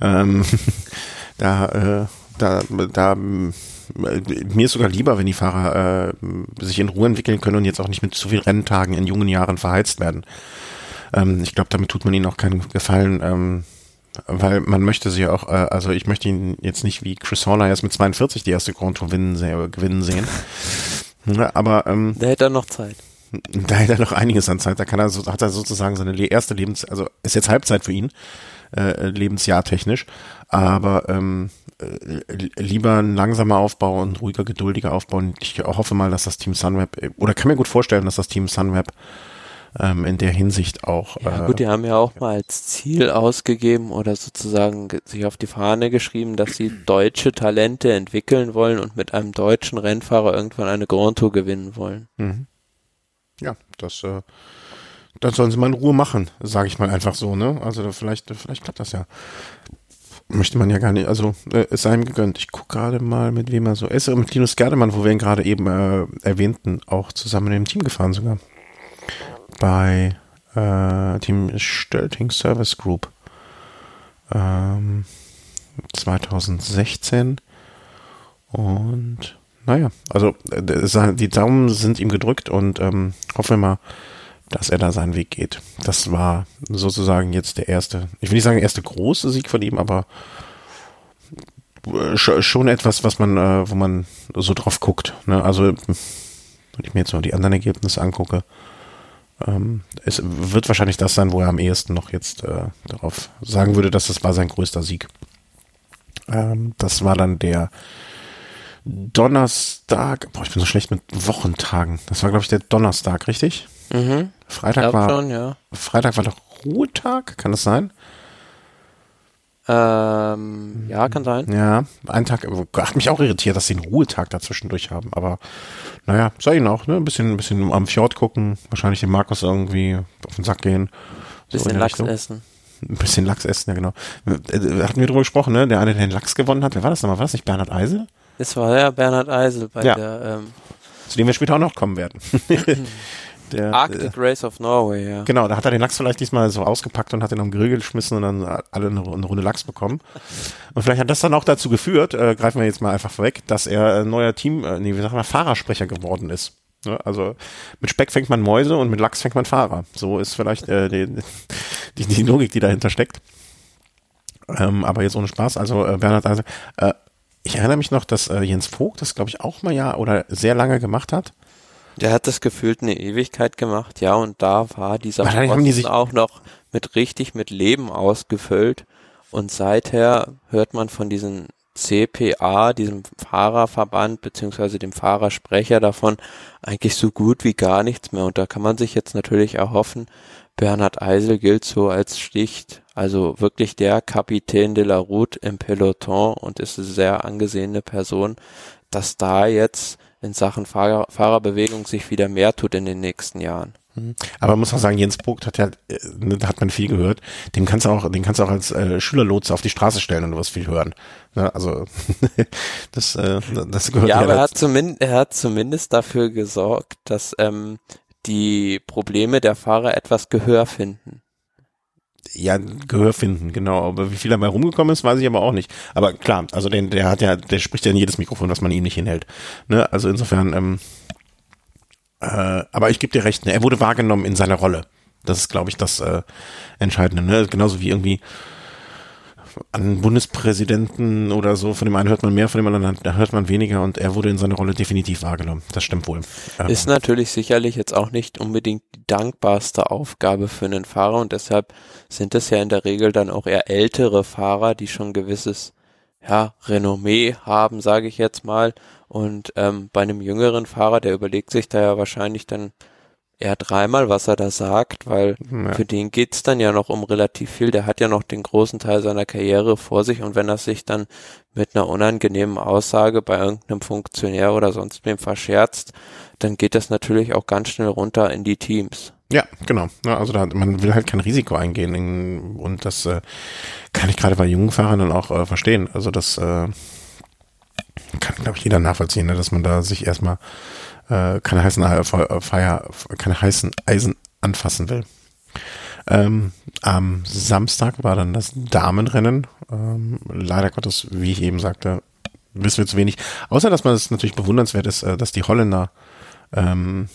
ähm, da, äh, da, da mir ist sogar lieber, wenn die Fahrer äh, sich in Ruhe entwickeln können und jetzt auch nicht mit zu viel Renntagen in jungen Jahren verheizt werden. Ähm, ich glaube, damit tut man ihnen auch keinen Gefallen. Ähm, weil man möchte sie auch, äh, also ich möchte ihn jetzt nicht wie Chris Horner erst mit 42 die erste Grand Tour gewinnen, gewinnen sehen. Ja, aber ähm, da hätte er noch Zeit. Da hätte er noch einiges an Zeit. Da kann er so, hat er sozusagen seine erste Lebens, also ist jetzt Halbzeit für ihn, äh, Lebensjahr technisch. Aber ähm, äh, lieber ein langsamer Aufbau und ruhiger, geduldiger Aufbau. Und ich hoffe mal, dass das Team Sunweb, äh, oder kann mir gut vorstellen, dass das Team Sunweb ähm, in der Hinsicht auch. Ja, äh, gut, die haben ja auch mal als Ziel ausgegeben oder sozusagen sich auf die Fahne geschrieben, dass sie deutsche Talente entwickeln wollen und mit einem deutschen Rennfahrer irgendwann eine Grand Tour gewinnen wollen. Mhm. Ja, das, äh, das sollen sie mal in Ruhe machen, sage ich mal einfach so, ne? Also vielleicht, vielleicht klappt das ja. Möchte man ja gar nicht, also äh, es sei ihm gegönnt. Ich gucke gerade mal, mit wem er so ist. Mit Linus Gerdemann, wo wir ihn gerade eben äh, erwähnten, auch zusammen im Team gefahren sogar bei äh, dem Stölting Service Group ähm, 2016 und naja, also die Daumen sind ihm gedrückt und ähm, hoffen wir mal, dass er da seinen Weg geht. Das war sozusagen jetzt der erste, ich will nicht sagen erste große Sieg von ihm, aber äh, schon etwas, was man, äh, wo man so drauf guckt. Ne? Also wenn ich mir jetzt noch die anderen Ergebnisse angucke, ähm, es wird wahrscheinlich das sein, wo er am ehesten noch jetzt äh, darauf sagen würde, dass das war sein größter Sieg. Ähm, das war dann der Donnerstag. Boah, ich bin so schlecht mit Wochentagen. Das war, glaube ich, der Donnerstag, richtig? Mhm. Freitag war. Schon, ja. Freitag war doch Ruhetag, kann das sein? Ähm, ja, kann sein. Ja, ein Tag, hat mich auch irritiert, dass sie einen Ruhetag dazwischendurch haben, aber naja, sei ihnen auch, ne? Ein bisschen, ein bisschen am Fjord gucken, wahrscheinlich den Markus irgendwie auf den Sack gehen. Bisschen so Lachs Richtung. essen. Ein bisschen Lachs essen, ja genau. Äh, hatten wir drüber gesprochen, ne? Der eine, der den Lachs gewonnen hat, wer war das nochmal? War das nicht Bernhard Eisel? Das war ja Bernhard Eisel bei ja. der, ähm Zu dem wir später auch noch kommen werden. Der, Arctic Race of Norway, ja. Genau, da hat er den Lachs vielleicht diesmal so ausgepackt und hat ihn am Grill geschmissen und dann alle eine, eine Runde Lachs bekommen. Und vielleicht hat das dann auch dazu geführt, äh, greifen wir jetzt mal einfach vorweg, dass er äh, neuer Team, äh, nee, wie sagen wir, Fahrersprecher geworden ist. Ja, also mit Speck fängt man Mäuse und mit Lachs fängt man Fahrer. So ist vielleicht äh, die, die, die Logik, die dahinter steckt. Ähm, aber jetzt ohne Spaß. Also äh, Bernhard also, äh, ich erinnere mich noch, dass äh, Jens Vogt das, glaube ich, auch mal ja oder sehr lange gemacht hat. Der hat das gefühlt eine Ewigkeit gemacht, ja, und da war dieser Wahrscheinlich haben die sich- auch noch mit richtig mit Leben ausgefüllt. Und seither hört man von diesem CPA, diesem Fahrerverband, beziehungsweise dem Fahrersprecher davon, eigentlich so gut wie gar nichts mehr. Und da kann man sich jetzt natürlich erhoffen, Bernhard Eisel gilt so als Sticht, also wirklich der Kapitän de la Route im Peloton und ist eine sehr angesehene Person, dass da jetzt in Sachen Fahrer, Fahrerbewegung sich wieder mehr tut in den nächsten Jahren. Aber man muss auch sagen, Jens Vogt hat ja, äh, da hat man viel gehört. Den kannst du auch, den kannst du auch als äh, Schülerlotse auf die Straße stellen und du wirst viel hören. Ne, also das, äh, das gehört Ja, aber er hat, zumindest, er hat zumindest dafür gesorgt, dass ähm, die Probleme der Fahrer etwas Gehör finden. Ja, Gehör finden, genau. Aber wie viel dabei rumgekommen ist, weiß ich aber auch nicht. Aber klar, also den, der hat ja, der spricht ja in jedes Mikrofon, was man ihm nicht hinhält. Ne? Also insofern, ähm, äh, aber ich gebe dir recht, ne? er wurde wahrgenommen in seiner Rolle. Das ist, glaube ich, das äh, Entscheidende. Ne? Genauso wie irgendwie an Bundespräsidenten oder so, von dem einen hört man mehr, von dem anderen hört man weniger und er wurde in seiner Rolle definitiv wahrgenommen. Das stimmt wohl. Ähm, Ist natürlich sicherlich jetzt auch nicht unbedingt die dankbarste Aufgabe für einen Fahrer und deshalb sind es ja in der Regel dann auch eher ältere Fahrer, die schon gewisses ja, Renommee haben, sage ich jetzt mal. Und ähm, bei einem jüngeren Fahrer, der überlegt sich da ja wahrscheinlich dann eher dreimal, was er da sagt, weil Ja. für den geht's dann ja noch um relativ viel. Der hat ja noch den großen Teil seiner Karriere vor sich und wenn er sich dann mit einer unangenehmen Aussage bei irgendeinem Funktionär oder sonst wem verscherzt, dann geht das natürlich auch ganz schnell runter in die Teams. Ja, genau. Also da, man will halt kein Risiko eingehen in, und das äh, kann ich gerade bei jungen Fahrern dann auch äh, verstehen. Also das äh, kann, glaube ich, jeder nachvollziehen, ne, dass man da sich erstmal äh, keine heißen äh, Fe- Feier, keine heißen Eisen anfassen will. Ähm, am Samstag war dann das Damenrennen. Ähm, leider Gottes, wie ich eben sagte, wissen wir zu wenig. Außer, dass man es natürlich bewundernswert ist, äh, dass die Holländer ähm,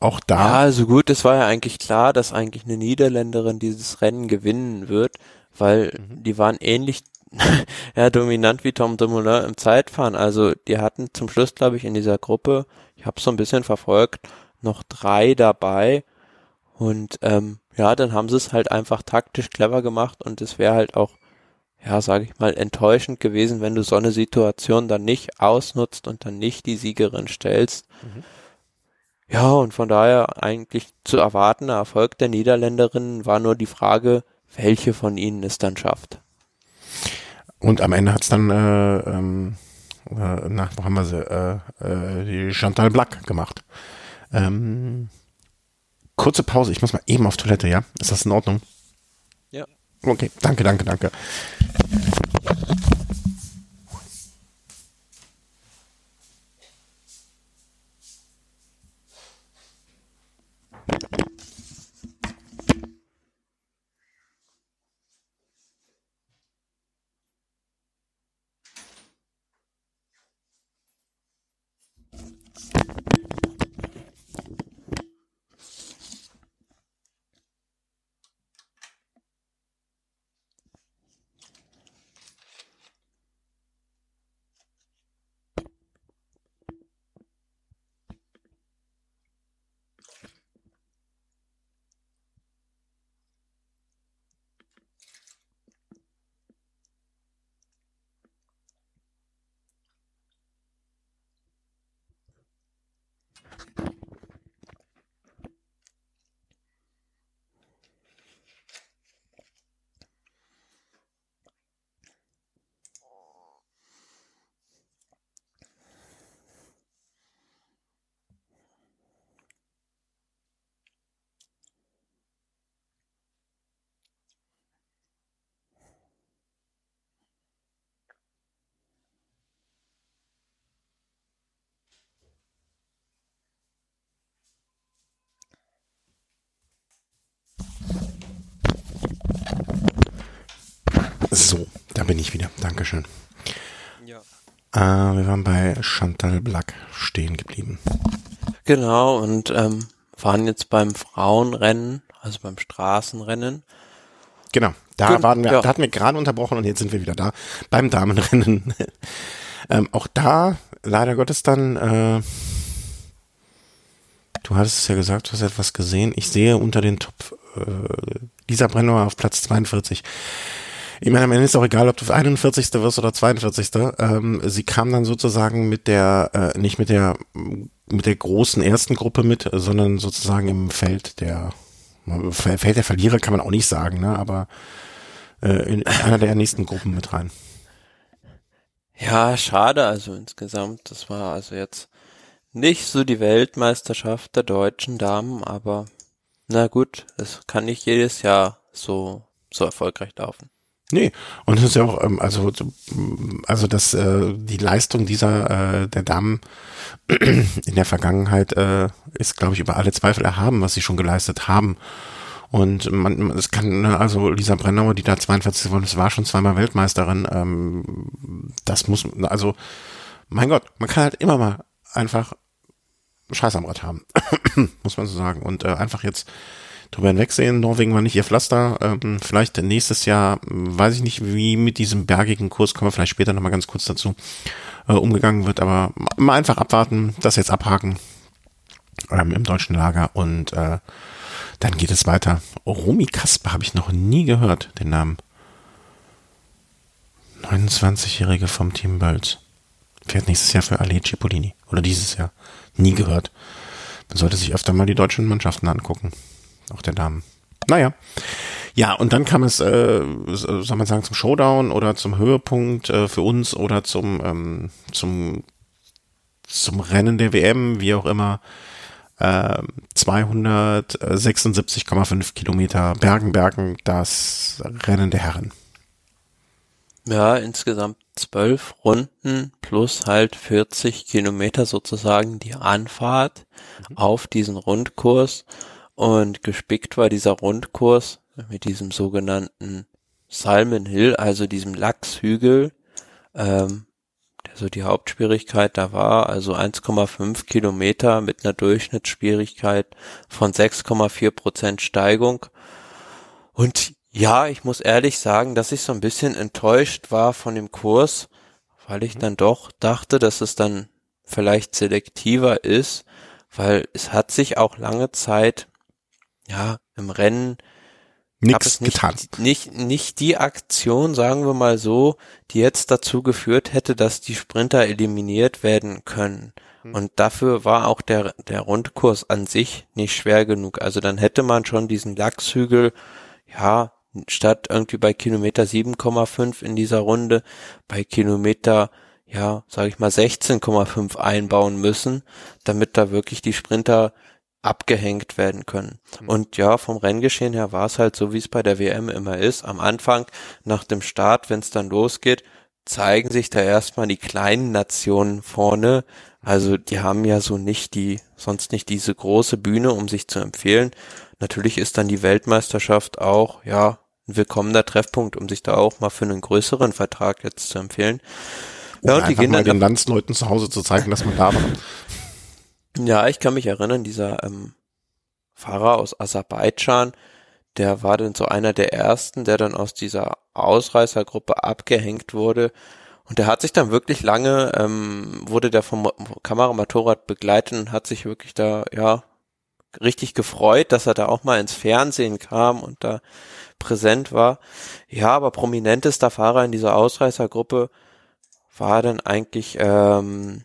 auch da Ja, also gut, es war ja eigentlich klar, dass eigentlich eine Niederländerin dieses Rennen gewinnen wird, weil die waren ähnlich ja, dominant wie Tom Dumoulin im Zeitfahren. Also die hatten zum Schluss, glaube ich, in dieser Gruppe, ich habe so ein bisschen verfolgt, noch drei dabei und ähm, ja, dann haben sie es halt einfach taktisch clever gemacht und es wäre halt auch, ja, sage ich mal, enttäuschend gewesen, wenn du so eine Situation dann nicht ausnutzt und dann nicht die Siegerin stellst. Ja, und von daher eigentlich zu erwartender Erfolg der Niederländerinnen war nur die Frage, welche von ihnen es dann schafft. Und am Ende hat's dann, äh, ähm, äh, nach, wo haben wir sie, äh, äh, die Chantal Black gemacht. Ähm, kurze Pause, ich muss mal eben auf Toilette, ja? Ist das in Ordnung? Ja. Okay, danke, danke, danke. Da bin ich wieder. Dankeschön. Ja. Äh, wir waren bei Chantal Black stehen geblieben. Genau, und ähm, waren jetzt beim Frauenrennen, also beim Straßenrennen. Genau, da Gen- waren wir, ja. da hatten wir gerade unterbrochen und jetzt sind wir wieder da beim Damenrennen. ähm, auch da, leider Gottes dann, äh, du hattest es ja gesagt, du hast etwas gesehen. Ich sehe unter den Top, äh, Lisa Brennauer auf Platz 42. Ich meine, am Ende ist auch egal, ob du 41. wirst oder 42. Ähm, sie kam dann sozusagen mit der, äh, nicht mit der, mit der großen ersten Gruppe mit, sondern sozusagen im Feld der, Feld der Verlierer kann man auch nicht sagen, ne, aber äh, in einer der nächsten Gruppen mit rein. Ja, schade, also insgesamt, das war also jetzt nicht so die Weltmeisterschaft der deutschen Damen, aber na gut, es kann nicht jedes Jahr so, so erfolgreich laufen. Nee, und es ist ja auch, ähm, also, also dass äh, die Leistung dieser äh, der Damen in der Vergangenheit äh, ist, glaube ich, über alle Zweifel erhaben, was sie schon geleistet haben. Und man, es kann, ne, also Lisa Brennauer, die da 42 geworden ist, war schon zweimal Weltmeisterin. Ähm, das muss, also, mein Gott, man kann halt immer mal einfach Scheiß am Rad haben, muss man so sagen. Und äh, einfach jetzt drüber hinwegsehen. Norwegen war nicht ihr Pflaster. Ähm, vielleicht nächstes Jahr, weiß ich nicht, wie mit diesem bergigen Kurs, kommen wir vielleicht später nochmal ganz kurz dazu, äh, umgegangen wird. Aber mal einfach abwarten, das jetzt abhaken ähm, im deutschen Lager und äh, dann geht es weiter. Romy Kasper habe ich noch nie gehört, den Namen. 29-Jährige vom Team Bölz. Fährt nächstes Jahr für Ale Cipollini. Oder dieses Jahr. Nie gehört. Man sollte sich öfter mal die deutschen Mannschaften angucken. Auch der Damen. Naja. Ja, und dann kam es, äh, soll man sagen, zum Showdown oder zum Höhepunkt äh, für uns oder zum, ähm, zum, zum Rennen der WM, wie auch immer. Äh, 276,5 Kilometer Bergen-Bergen, das Rennen der Herren. Ja, insgesamt zwölf Runden plus halt 40 Kilometer sozusagen die Anfahrt auf diesen Rundkurs und gespickt war dieser Rundkurs mit diesem sogenannten Salmon Hill, also diesem Lachshügel, ähm, der so die Hauptschwierigkeit da war, also 1,5 Kilometer mit einer Durchschnittsschwierigkeit von 6,4 Prozent Steigung. Und ja, ich muss ehrlich sagen, dass ich so ein bisschen enttäuscht war von dem Kurs, weil ich dann doch dachte, dass es dann vielleicht selektiver ist, weil es hat sich auch lange Zeit, ja, im Rennen gab Nix es nicht, getan. nicht, nicht die Aktion, sagen wir mal so, die jetzt dazu geführt hätte, dass die Sprinter eliminiert werden können. Und dafür war auch der, der Rundkurs an sich nicht schwer genug. Also dann hätte man schon diesen Lachshügel, ja, statt irgendwie bei Kilometer 7,5 in dieser Runde, bei Kilometer, ja, sage ich mal 16,5 einbauen müssen, damit da wirklich die Sprinter abgehängt werden können. Und ja, vom Renngeschehen her war es halt so, wie es bei der WM immer ist. Am Anfang, nach dem Start, wenn es dann losgeht, zeigen sich da erstmal die kleinen Nationen vorne. Also die haben ja so nicht die, sonst nicht diese große Bühne, um sich zu empfehlen. Natürlich ist dann die Weltmeisterschaft auch, ja, ein willkommener Treffpunkt, um sich da auch mal für einen größeren Vertrag jetzt zu empfehlen. Ja, und die gehen dann den Landsleuten zu Hause zu zeigen, dass man da war. Ja, ich kann mich erinnern, dieser ähm, Fahrer aus Aserbaidschan, der war dann so einer der ersten, der dann aus dieser Ausreißergruppe abgehängt wurde. Und der hat sich dann wirklich lange, ähm, wurde der vom Mo- Kameramotorrad begleitet und hat sich wirklich da, ja, richtig gefreut, dass er da auch mal ins Fernsehen kam und da präsent war. Ja, aber prominentester Fahrer in dieser Ausreißergruppe war dann eigentlich ähm,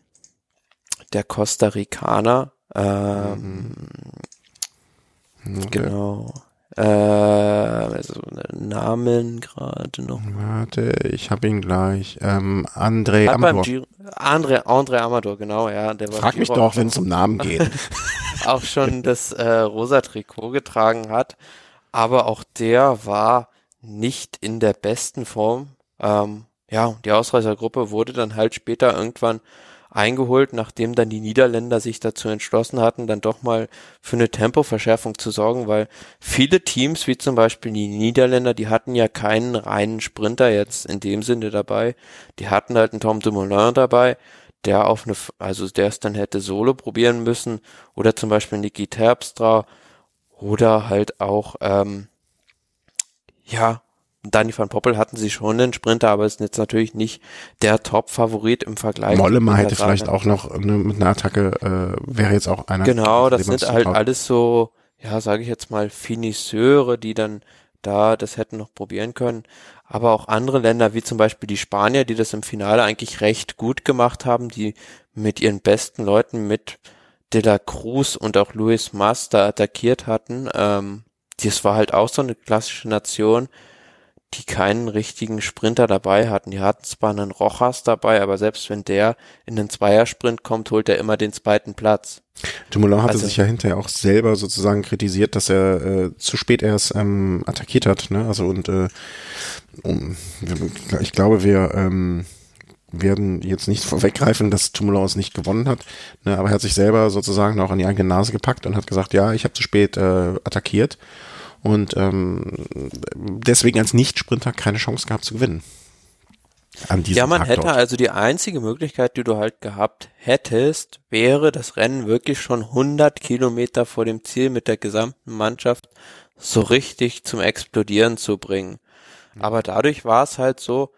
der Costa Ricaner. Ähm, Okay. Genau. Äh, also Namen gerade noch. Warte, ich habe ihn gleich. Ähm, André Amador. André, André Amador, genau, ja. Der war Frag mich doch, wenn es um Namen geht. auch schon das äh, rosa Trikot getragen hat. Aber auch der war nicht in der besten Form. Ähm, ja, die Ausreißergruppe wurde dann halt später irgendwann eingeholt, nachdem dann die Niederländer sich dazu entschlossen hatten, dann doch mal für eine Tempoverschärfung zu sorgen, weil viele Teams, wie zum Beispiel die Niederländer, die hatten ja keinen reinen Sprinter jetzt in dem Sinne dabei. Die hatten halt einen Tom Dumoulin dabei, der auf eine, also der es dann hätte solo probieren müssen, oder zum Beispiel Niki Terpstra, oder halt auch, ähm, ja, Danny van Poppel hatten sie schon einen Sprinter, aber ist jetzt natürlich nicht der Top-Favorit im Vergleich. Mollema hätte vielleicht auch noch ne, mit einer Attacke, äh, wäre jetzt auch einer. Genau, das sind halt alles so, ja, sage ich jetzt mal, Finisseure, die dann da das hätten noch probieren können. Aber auch andere Länder, wie zum Beispiel die Spanier, die das im Finale eigentlich recht gut gemacht haben, die mit ihren besten Leuten mit De La Cruz und auch Luis Master attackiert hatten. Ähm, das war halt auch so eine klassische Nation, die keinen richtigen Sprinter dabei hatten. Die hatten zwar einen Rojas dabei, aber selbst wenn der in den Zweiersprint kommt, holt er immer den zweiten Platz. Dumoulin hatte also, sich ja hinterher auch selber sozusagen kritisiert, dass er äh, zu spät erst ähm, attackiert hat. Ne? Also und äh, um, ich glaube, wir ähm, werden jetzt nicht vorweggreifen, dass Dumoulin es nicht gewonnen hat, ne? aber er hat sich selber sozusagen auch an die eigene Nase gepackt und hat gesagt, ja, ich habe zu spät äh, attackiert und ähm, deswegen als Nicht-Sprinter keine Chance gehabt zu gewinnen. An diesem ja, man Tag hätte dort. also die einzige Möglichkeit, die du halt gehabt hättest, wäre das Rennen wirklich schon 100 Kilometer vor dem Ziel mit der gesamten Mannschaft so richtig zum Explodieren zu bringen. Aber dadurch war es halt so,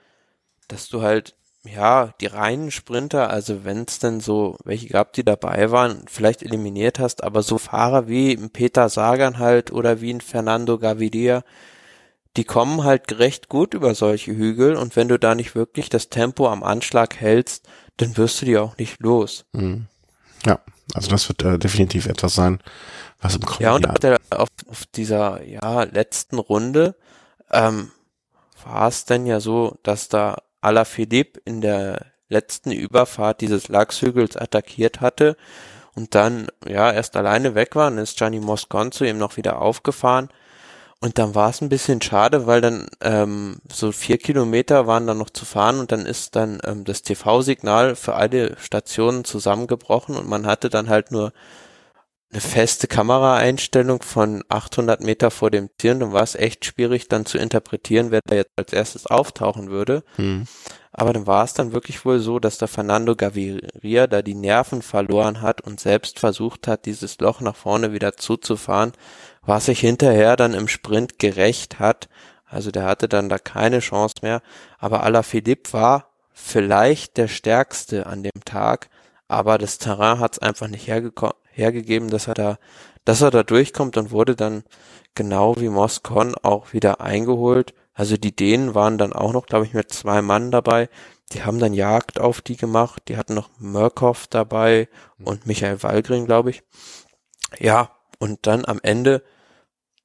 dass du halt ja, die reinen Sprinter, also wenn es denn so welche gab, die dabei waren, vielleicht eliminiert hast, aber so Fahrer wie ein Peter Sagan halt oder wie ein Fernando Gaviria, die kommen halt recht gut über solche Hügel und wenn du da nicht wirklich das Tempo am Anschlag hältst, dann wirst du die auch nicht los. Mhm. Ja, also das wird äh, definitiv etwas sein, was im Kopf Ja, und auf, der, auf, auf dieser ja letzten Runde ähm, war es denn ja so, dass da Alaphilippe in der letzten Überfahrt dieses Lachshügels attackiert hatte und dann ja erst alleine weg war, dann ist Gianni Mosconzo eben noch wieder aufgefahren und dann war es ein bisschen schade, weil dann ähm, so vier Kilometer waren dann noch zu fahren und dann ist dann ähm, das TV-Signal für alle Stationen zusammengebrochen und man hatte dann halt nur eine feste Kameraeinstellung von 800 Meter vor dem Tier und dann war es echt schwierig dann zu interpretieren, wer da jetzt als erstes auftauchen würde. Hm. Aber dann war es dann wirklich wohl so, dass der Fernando Gaviria da die Nerven verloren hat und selbst versucht hat, dieses Loch nach vorne wieder zuzufahren, was sich hinterher dann im Sprint gerecht hat. Also der hatte dann da keine Chance mehr. Aber Alaphilippe war vielleicht der stärkste an dem Tag, aber das Terrain hat es einfach nicht hergekommen hergegeben, dass er da, dass er da durchkommt und wurde dann genau wie Moscon auch wieder eingeholt. Also die Dänen waren dann auch noch, glaube ich, mit zwei Mann dabei. Die haben dann Jagd auf die gemacht. Die hatten noch Murkoff dabei und Michael Wallgren, glaube ich. Ja, und dann am Ende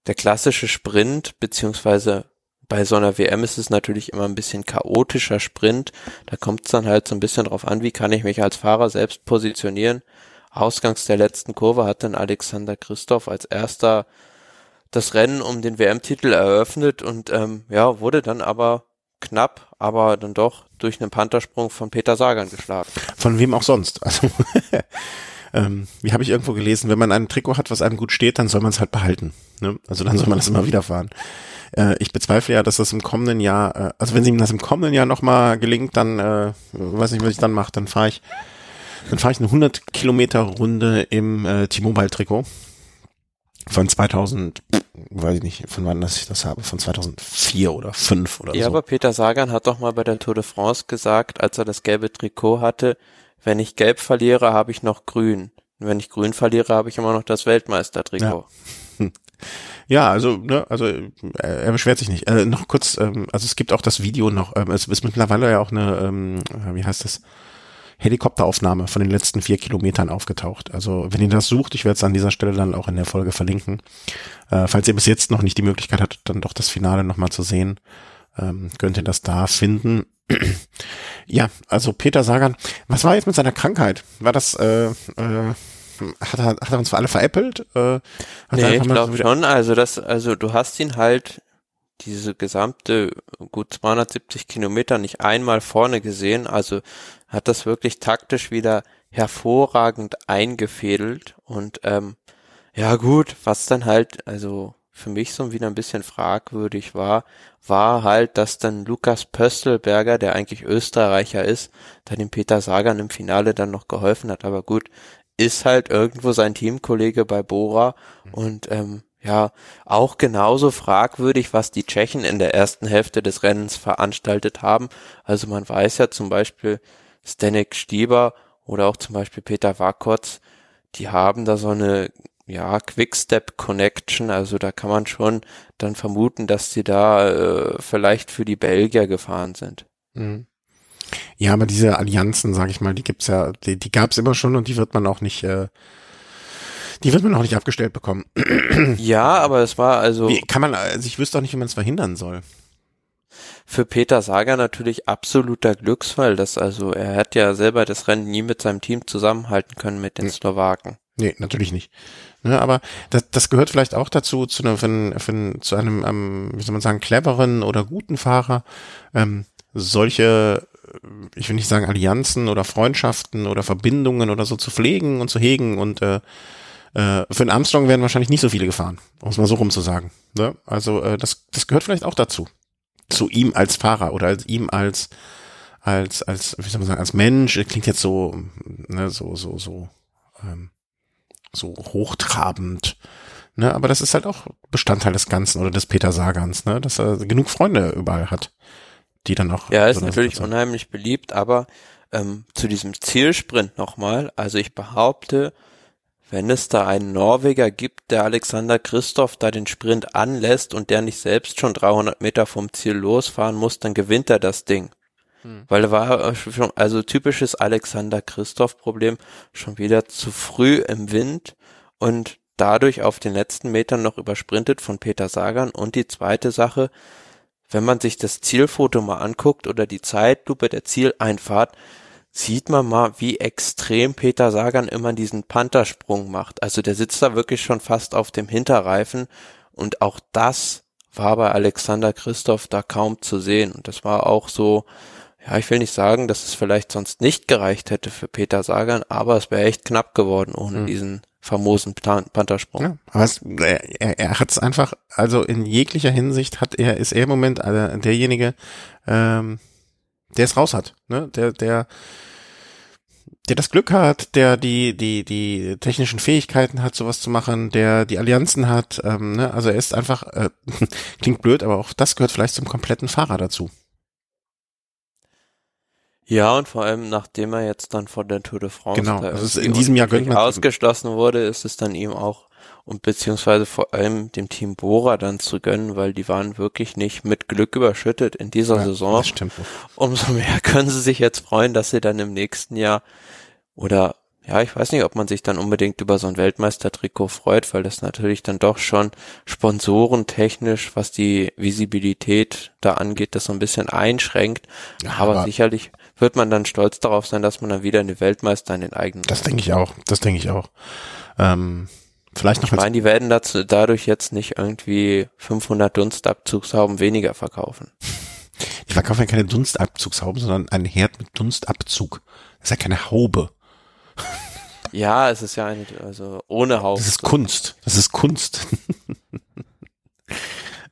der klassische Sprint, beziehungsweise bei so einer WM ist es natürlich immer ein bisschen chaotischer Sprint. Da kommt es dann halt so ein bisschen drauf an, wie kann ich mich als Fahrer selbst positionieren. Ausgangs der letzten Kurve hat dann Alexander Christoph als erster das Rennen um den WM-Titel eröffnet und ähm, ja, wurde dann aber knapp, aber dann doch durch einen Panther-Sprung von Peter Sagan geschlagen. Von wem auch sonst. Also ähm, wie habe ich irgendwo gelesen, wenn man ein Trikot hat, was einem gut steht, dann soll man es halt behalten. Ne? Also dann soll man das immer wieder fahren. Äh, ich bezweifle ja, dass das im kommenden Jahr, äh, also wenn sie ihm das im kommenden Jahr nochmal gelingt, dann äh, weiß nicht, was ich dann mache, dann fahre ich dann fahre ich eine 100 Kilometer Runde im äh, T-Mobile Trikot von 2000, weiß ich nicht, von wann das ich das habe, von 2004 oder 5 oder ja, so. Ja, aber Peter Sagan hat doch mal bei der Tour de France gesagt, als er das gelbe Trikot hatte, wenn ich gelb verliere, habe ich noch grün. Und wenn ich grün verliere, habe ich immer noch das Weltmeistertrikot. Ja. Ja, also, ne, also äh, er beschwert sich nicht. Äh, noch kurz, ähm, also es gibt auch das Video noch, ähm, es ist mittlerweile ja auch eine, ähm, wie heißt das, Helikopteraufnahme von den letzten vier Kilometern aufgetaucht. Also wenn ihr das sucht, ich werde es an dieser Stelle dann auch in der Folge verlinken. Äh, falls ihr bis jetzt noch nicht die Möglichkeit hattet, dann doch das Finale nochmal zu sehen, ähm, könnt ihr das da finden. ja, also Peter Sagan, was war jetzt mit seiner Krankheit? War das, äh, äh, hat er, hat er uns für alle veräppelt? Äh, nee, ich glaube schon. Also das, also du hast ihn halt diese gesamte gut 270 Kilometer nicht einmal vorne gesehen. Also hat das wirklich taktisch wieder hervorragend eingefädelt und ähm, ja gut, was dann halt, also für mich so wieder ein bisschen fragwürdig war, war halt, dass dann Lukas Pöstelberger, der eigentlich Österreicher ist, da dem Peter Sagan im Finale dann noch geholfen hat. Aber gut, ist halt irgendwo sein Teamkollege bei Bora und ähm, ja, auch genauso fragwürdig, was die Tschechen in der ersten Hälfte des Rennens veranstaltet haben. Also man weiß ja zum Beispiel Stenek Stieber oder auch zum Beispiel Peter Wakotz, die haben da so eine ja, Quickstep Connection, also da kann man schon dann vermuten, dass sie da äh, vielleicht für die Belgier gefahren sind. Mhm. Ja, aber diese Allianzen, sag ich mal, die gibt's ja, die, die gab's immer schon und die wird man auch nicht, äh, die wird man auch nicht abgestellt bekommen. ja, aber es war also. Wie kann man, also ich wüsste auch nicht, wie man es verhindern soll. Für Peter Sager natürlich absoluter Glücksfall, dass also er hat ja selber das Rennen nie mit seinem Team zusammenhalten können mit den hm. Slowaken. Nee, natürlich nicht. Ne, aber das, das gehört vielleicht auch dazu, zu, einer, für, für, zu einem, ähm, wie soll man sagen, cleveren oder guten Fahrer, ähm, solche, ich will nicht sagen Allianzen oder Freundschaften oder Verbindungen oder so zu pflegen und zu hegen und äh, äh, für den Armstrong werden wahrscheinlich nicht so viele gefahren, um es mal so rum zu sagen. Ne? Also äh, das, das gehört vielleicht auch dazu. Zu ihm als Fahrer oder als ihm als als als wie soll man sagen als Mensch klingt jetzt so ne, so so so ähm, so hochtrabend. Ne, aber das ist halt auch Bestandteil des Ganzen oder des Peter Sagans, ne, dass er genug Freunde überall hat, die dann auch. Ja, ist so natürlich unheimlich beliebt, aber ähm, zu diesem Zielsprint nochmal, also ich behaupte, wenn es da einen Norweger gibt, der Alexander Christoph da den Sprint anlässt und der nicht selbst schon 300 Meter vom Ziel losfahren muss, dann gewinnt er das Ding. Hm. Weil er war schon, also typisches Alexander Christoph Problem, schon wieder zu früh im Wind und dadurch auf den letzten Metern noch übersprintet von Peter Sagan. Und die zweite Sache, wenn man sich das Zielfoto mal anguckt oder die Zeitlupe der Zieleinfahrt, sieht man mal, wie extrem Peter Sagan immer diesen Panthersprung macht. Also der sitzt da wirklich schon fast auf dem Hinterreifen und auch das war bei Alexander Christoph da kaum zu sehen. Und das war auch so, ja, ich will nicht sagen, dass es vielleicht sonst nicht gereicht hätte für Peter Sagan, aber es wäre echt knapp geworden ohne mhm. diesen famosen Panthersprung. Ja, aber es, er, er hat es einfach, also in jeglicher Hinsicht hat er, ist er im Moment äh, derjenige, ähm, der es raus hat, ne? Der, der, der das Glück hat, der die, die, die technischen Fähigkeiten hat, sowas zu machen, der die Allianzen hat, ähm, ne? Also er ist einfach, äh, klingt blöd, aber auch das gehört vielleicht zum kompletten Fahrer dazu. Ja, und vor allem, nachdem er jetzt dann von der Tour de France genau, also in diesem Jahr ausgeschlossen wurde, ist es dann ihm auch und beziehungsweise vor allem dem Team Bora dann zu gönnen, weil die waren wirklich nicht mit Glück überschüttet in dieser ja, Saison. Das stimmt. Umso mehr können sie sich jetzt freuen, dass sie dann im nächsten Jahr oder ja, ich weiß nicht, ob man sich dann unbedingt über so ein Weltmeistertrikot freut, weil das natürlich dann doch schon sponsorentechnisch, was die Visibilität da angeht, das so ein bisschen einschränkt. Ja, aber, aber, sicherlich wird man dann stolz darauf sein, dass man dann wieder eine Weltmeister in den eigenen. Das denke ich auch. Das denke ich auch. Ähm, vielleicht noch. Ich meine, die werden dazu, dadurch jetzt nicht irgendwie 500 Dunstabzugshauben weniger verkaufen. Die verkaufen ja keine Dunstabzugshauben, sondern einen Herd mit Dunstabzug. Das ist ja keine Haube. Ja, es ist ja eine, also ohne Haube. Das ist Kunst. Das ist Kunst.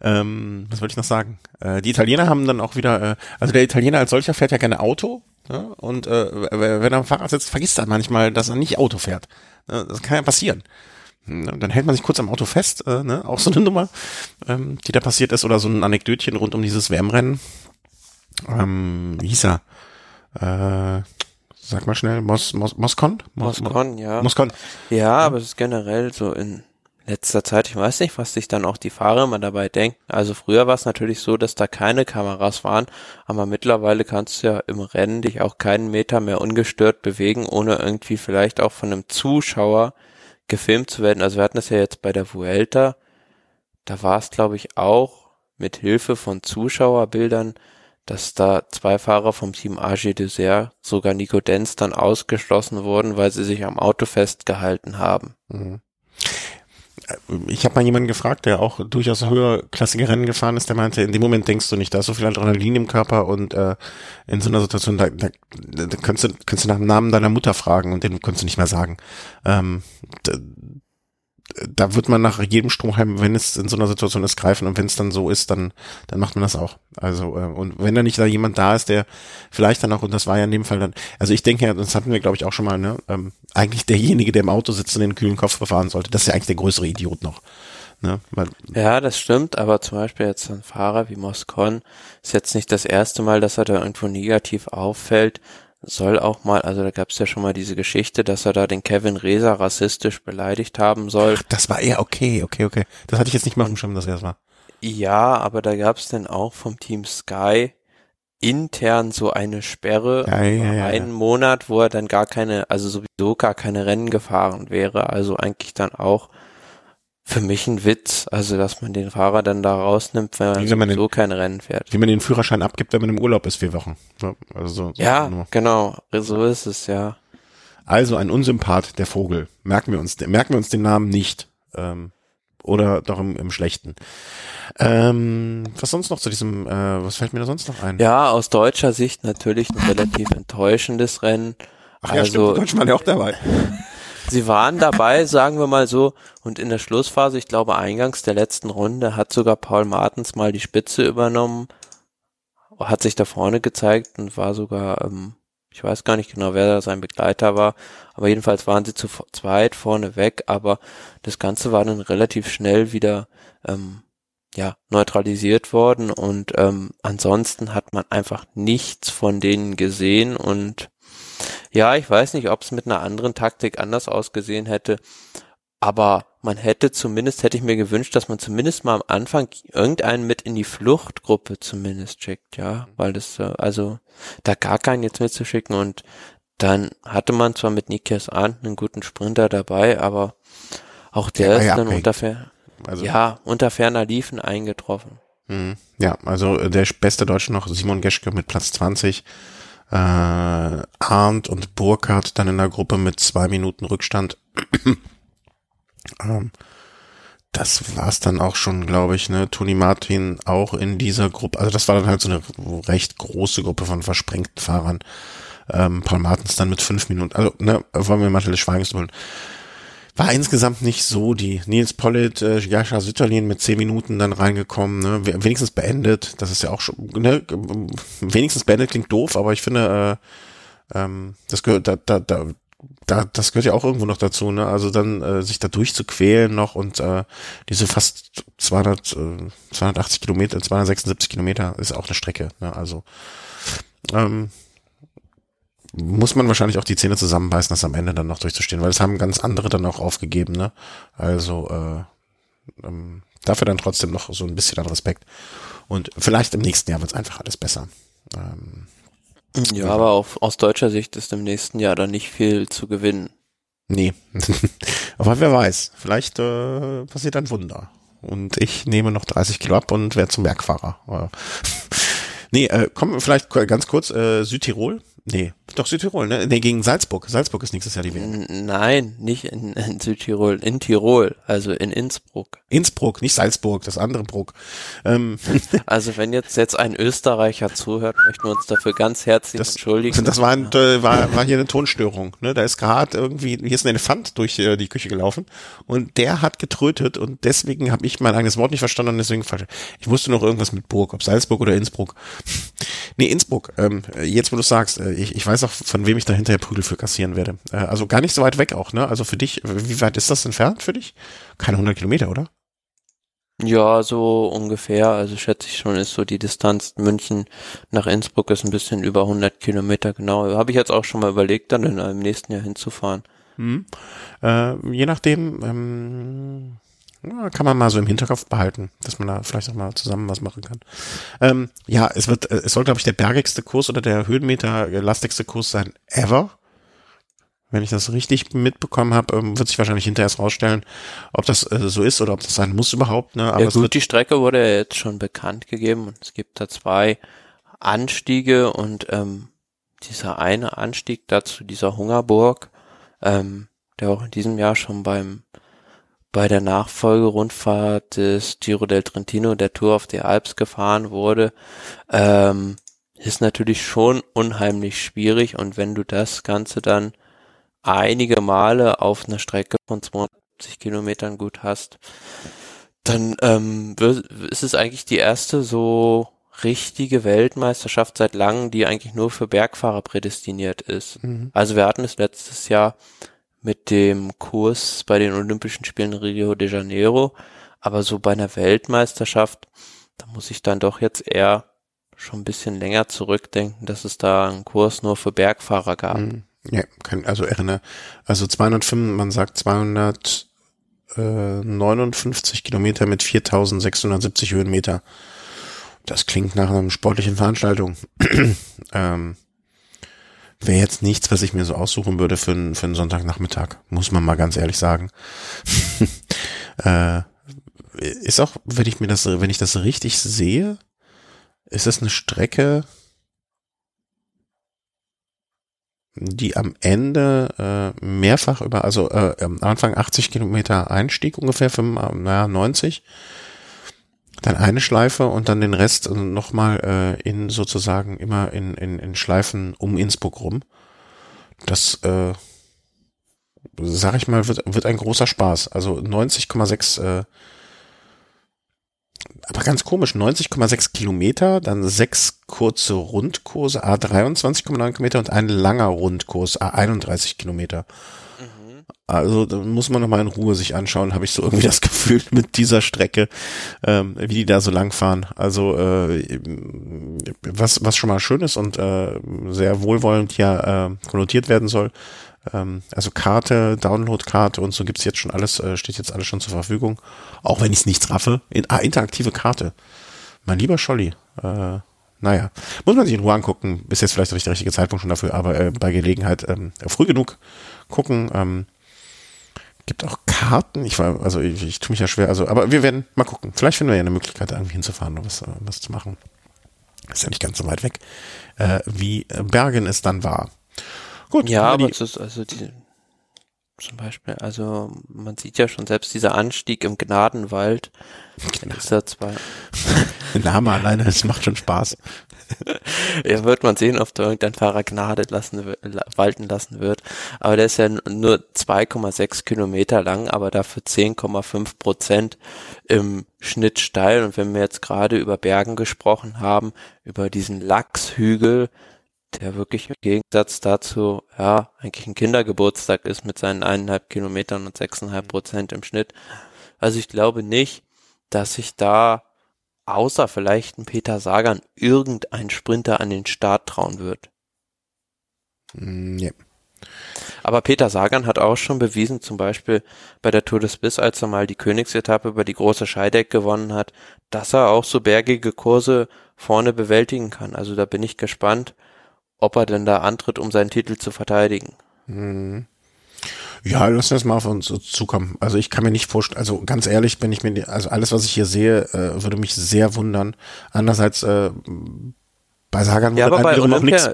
ähm, was wollte ich noch sagen? Äh, die Italiener haben dann auch wieder, äh, also der Italiener als solcher fährt ja gerne Auto. Ja? Und äh, wenn er am Fahrrad sitzt, vergisst er manchmal, dass er nicht Auto fährt. Das kann ja passieren. Hm, dann hält man sich kurz am Auto fest, äh, ne? auch so eine Nummer, ähm, die da passiert ist, oder so ein Anekdötchen rund um dieses WM-Rennen. Ähm, wie hieß er? Äh, Sag mal schnell, Mos, Mos, Moskon? Mos, Moskon, ja. Ja, aber es ist generell so in letzter Zeit, ich weiß nicht, was sich dann auch die Fahrer immer dabei denken. Also früher war es natürlich so, dass da keine Kameras waren, aber mittlerweile kannst du ja im Rennen dich auch keinen Meter mehr ungestört bewegen, ohne irgendwie vielleicht auch von einem Zuschauer gefilmt zu werden. Also wir hatten das ja jetzt bei der Vuelta, da war es glaube ich auch mit Hilfe von Zuschauerbildern dass da zwei Fahrer vom Team AG Dessert, sogar Nico Denz, dann ausgeschlossen wurden, weil sie sich am Auto festgehalten haben. Mhm. Ich habe mal jemanden gefragt, der auch durchaus höherklassige Rennen gefahren ist, der meinte, in dem Moment denkst du nicht, da ist so viel Adrenalin im Körper und äh, in so einer Situation, da, da, da kannst, du, kannst du nach dem Namen deiner Mutter fragen und den kannst du nicht mehr sagen. Ähm, da, wird man nach jedem Strohhalm, wenn es in so einer Situation ist, greifen und wenn es dann so ist, dann dann macht man das auch. Also äh, und wenn da nicht da jemand da ist, der vielleicht dann auch und das war ja in dem Fall dann, also ich denke, das hatten wir glaube ich auch schon mal, ne, ähm, eigentlich derjenige, der im Auto sitzt und den kühlen Kopf befahren sollte, das ist ja eigentlich der größere Idiot noch. Ne? Weil, ja, das stimmt, aber zum Beispiel jetzt ein Fahrer wie Moscon ist jetzt nicht das erste Mal, dass er da irgendwo negativ auffällt soll auch mal, also da gab es ja schon mal diese Geschichte, dass er da den Kevin Reza rassistisch beleidigt haben soll. Ach, das war eher okay, okay, okay. Das hatte ich jetzt nicht mal auf dem Schirm, dass er das war. Ja, aber da gab es dann auch vom Team Sky intern so eine Sperre ja, ja, ja, einen Monat, wo er dann gar keine, also sowieso gar keine Rennen gefahren wäre, also eigentlich dann auch für mich ein Witz, also dass man den Fahrer dann da rausnimmt, wenn man, wenn so kein Rennen fährt. Wie man den Führerschein abgibt, wenn man im Urlaub ist, vier Wochen. Ja, also so, so ja genau, so ist es, ja. Also ein Unsympath, der Vogel. Merken wir uns, merken wir uns den Namen nicht. Ähm, oder doch im, im Schlechten. Ähm, was sonst noch zu diesem, äh, was fällt mir da sonst noch ein? Ja, aus deutscher Sicht natürlich ein relativ enttäuschendes Rennen. Ach ja, also, stimmt, Deutschland ja auch dabei. Sie waren dabei, sagen wir mal so, und in der Schlussphase, ich glaube eingangs der letzten Runde, hat sogar Paul Martens mal die Spitze übernommen, hat sich da vorne gezeigt und war sogar, ähm, ich weiß gar nicht genau, wer da sein Begleiter war, aber jedenfalls waren sie zu zweit vorne weg, aber das Ganze war dann relativ schnell wieder ähm, ja, neutralisiert worden und ähm, ansonsten hat man einfach nichts von denen gesehen und ja, ich weiß nicht, ob es mit einer anderen Taktik anders ausgesehen hätte, aber man hätte zumindest, hätte ich mir gewünscht, dass man zumindest mal am Anfang irgendeinen mit in die Fluchtgruppe zumindest schickt, ja, weil das, äh, also da gar keinen jetzt mitzuschicken und dann hatte man zwar mit Nikias Arndt einen guten Sprinter dabei, aber auch der ja, ist dann unter, also, ja, unter ferner Liefen eingetroffen. Mhm. Ja, also äh, der beste Deutsche noch, Simon Geschke mit Platz 20, äh, Arndt und Burkhardt dann in der Gruppe mit zwei Minuten Rückstand. ähm, das war's dann auch schon, glaube ich, ne? Toni Martin auch in dieser Gruppe. Also das war dann halt so eine recht große Gruppe von versprengten Fahrern. Ähm, Paul Martins dann mit fünf Minuten. Also, ne, wollen wir mal des Schweigens holen war insgesamt nicht so die. Nils Pollitt, äh, Jascha Sütterlin mit zehn Minuten dann reingekommen, ne? wenigstens beendet. Das ist ja auch schon, ne? wenigstens beendet klingt doof, aber ich finde, äh, ähm, das gehört, da, da, da, da, das gehört ja auch irgendwo noch dazu, ne? Also dann äh, sich da durchzuquälen noch und äh, diese fast 200, äh, 280 Kilometer, 276 Kilometer ist auch eine Strecke, ne? Also ähm, muss man wahrscheinlich auch die Zähne zusammenbeißen, das am Ende dann noch durchzustehen, weil es haben ganz andere dann auch aufgegeben, ne? Also äh, ähm, dafür dann trotzdem noch so ein bisschen an Respekt. Und vielleicht im nächsten Jahr wird es einfach alles besser. Ähm, ja, aber auf, aus deutscher Sicht ist im nächsten Jahr dann nicht viel zu gewinnen. Nee. aber wer weiß, vielleicht äh, passiert ein Wunder. Und ich nehme noch 30 Kilo ab und werde zum Bergfahrer. nee, äh, kommen vielleicht ganz kurz, äh, Südtirol Nee, doch Südtirol, ne? Nee, gegen Salzburg. Salzburg ist nächstes Jahr die WM. Nein, nicht in, in, Südtirol, in Tirol, also in Innsbruck. Innsbruck, nicht Salzburg, das andere Bruck. Ähm. Also wenn jetzt jetzt ein Österreicher zuhört, möchten wir uns dafür ganz herzlich das, entschuldigen. Das war, ein, äh, war, war hier eine Tonstörung. Ne? Da ist gerade irgendwie, hier ist ein Elefant durch äh, die Küche gelaufen und der hat getrötet und deswegen habe ich mein eigenes Wort nicht verstanden und deswegen falsch. Ich wusste noch irgendwas mit Burg, ob Salzburg oder Innsbruck. nee, Innsbruck. Ähm, jetzt, wo du sagst, äh, ich, ich weiß auch, von wem ich da hinterher Prügel für kassieren werde. Äh, also gar nicht so weit weg auch, ne? Also für dich, wie weit ist das entfernt für dich? Keine 100 Kilometer, oder? Ja, so ungefähr. Also schätze ich schon, ist so die Distanz München nach Innsbruck ist ein bisschen über 100 Kilometer genau. Habe ich jetzt auch schon mal überlegt, dann in einem nächsten Jahr hinzufahren. Mhm. Äh, je nachdem, ähm, kann man mal so im Hinterkopf behalten, dass man da vielleicht auch mal zusammen was machen kann. Ähm, ja, es wird, äh, es soll, glaube ich, der bergigste Kurs oder der Höhenmeter lastigste Kurs sein ever. Wenn ich das richtig mitbekommen habe, ähm, wird sich wahrscheinlich hinterher erst rausstellen, ob das äh, so ist oder ob das sein muss überhaupt. Ne? Aber ja gut, die Strecke wurde ja jetzt schon bekannt gegeben und es gibt da zwei Anstiege und ähm, dieser eine Anstieg dazu dieser Hungerburg, ähm, der auch in diesem Jahr schon beim bei der Nachfolgerundfahrt des Giro del Trentino der Tour of the Alps gefahren wurde, ähm, ist natürlich schon unheimlich schwierig und wenn du das Ganze dann einige Male auf einer Strecke von 270 Kilometern gut hast, dann ähm, ist es eigentlich die erste so richtige Weltmeisterschaft seit langem, die eigentlich nur für Bergfahrer prädestiniert ist. Mhm. Also wir hatten es letztes Jahr mit dem Kurs bei den Olympischen Spielen Rio de Janeiro, aber so bei einer Weltmeisterschaft, da muss ich dann doch jetzt eher schon ein bisschen länger zurückdenken, dass es da einen Kurs nur für Bergfahrer gab. Mhm. Ja, kann, also erinnere, also 205, man sagt 259 Kilometer mit 4670 Höhenmeter. Das klingt nach einer sportlichen Veranstaltung. ähm, Wäre jetzt nichts, was ich mir so aussuchen würde für, einen für einen Sonntagnachmittag, muss man mal ganz ehrlich sagen. äh, ist auch, wenn ich mir das, wenn ich das richtig sehe, ist das eine Strecke, die am Ende äh, mehrfach über, also äh, am Anfang 80 Kilometer Einstieg ungefähr, 5, naja, 90, dann eine Schleife und dann den Rest nochmal äh, in sozusagen immer in, in, in Schleifen um Innsbruck rum. Das, äh, sag ich mal, wird, wird ein großer Spaß. Also 90,6 äh, aber ganz komisch, 90,6 Kilometer, dann sechs kurze Rundkurse, A23,9 Kilometer und ein langer Rundkurs, A31 Kilometer. Also da muss man nochmal in Ruhe sich anschauen, habe ich so irgendwie das Gefühl mit dieser Strecke, ähm, wie die da so lang fahren. Also äh, was, was schon mal schön ist und äh, sehr wohlwollend hier äh, konnotiert werden soll, ähm, also Karte, Download-Karte und so gibt's jetzt schon alles, äh, steht jetzt alles schon zur Verfügung. Auch wenn ich nichts raffe. In, ah, interaktive Karte. Mein lieber Scholli. Äh, naja, muss man sich in Ruhe angucken. Ist jetzt vielleicht nicht der richtige Zeitpunkt schon dafür, aber äh, bei Gelegenheit ähm, früh genug gucken. Ähm, gibt auch Karten. Ich war, also ich, ich tue mich ja schwer. Also, aber wir werden mal gucken. Vielleicht finden wir ja eine Möglichkeit, irgendwie hinzufahren oder was, was zu machen. Ist ja nicht ganz so weit weg, äh, wie Bergen es dann war. Gut. Ja, aber es ist also die, zum Beispiel, also man sieht ja schon selbst dieser Anstieg im Gnadenwald. Genau. Ist da zwar. Name alleine, es macht schon Spaß. ja, wird man sehen, ob da irgendein Fahrer Gnade lassen, walten lassen wird. Aber der ist ja nur 2,6 Kilometer lang, aber dafür 10,5 Prozent im Schnitt steil. Und wenn wir jetzt gerade über Bergen gesprochen haben, über diesen Lachshügel, der wirklich im Gegensatz dazu, ja, eigentlich ein Kindergeburtstag ist mit seinen eineinhalb Kilometern und sechseinhalb Prozent im Schnitt. Also ich glaube nicht, dass sich da außer vielleicht ein Peter Sagan irgendein Sprinter an den Start trauen wird. Mm, ja. Aber Peter Sagan hat auch schon bewiesen, zum Beispiel bei der Tour des Biss, als er mal die Königsetappe über die große Scheideck gewonnen hat, dass er auch so bergige Kurse vorne bewältigen kann. Also da bin ich gespannt, ob er denn da antritt, um seinen Titel zu verteidigen. Mhm. Ja, lass das mal auf uns zukommen. Also ich kann mir nicht vorstellen, also ganz ehrlich, wenn ich mir, also alles, was ich hier sehe, äh, würde mich sehr wundern. Andererseits, äh, bei Sagan ja, aber bei Olympia,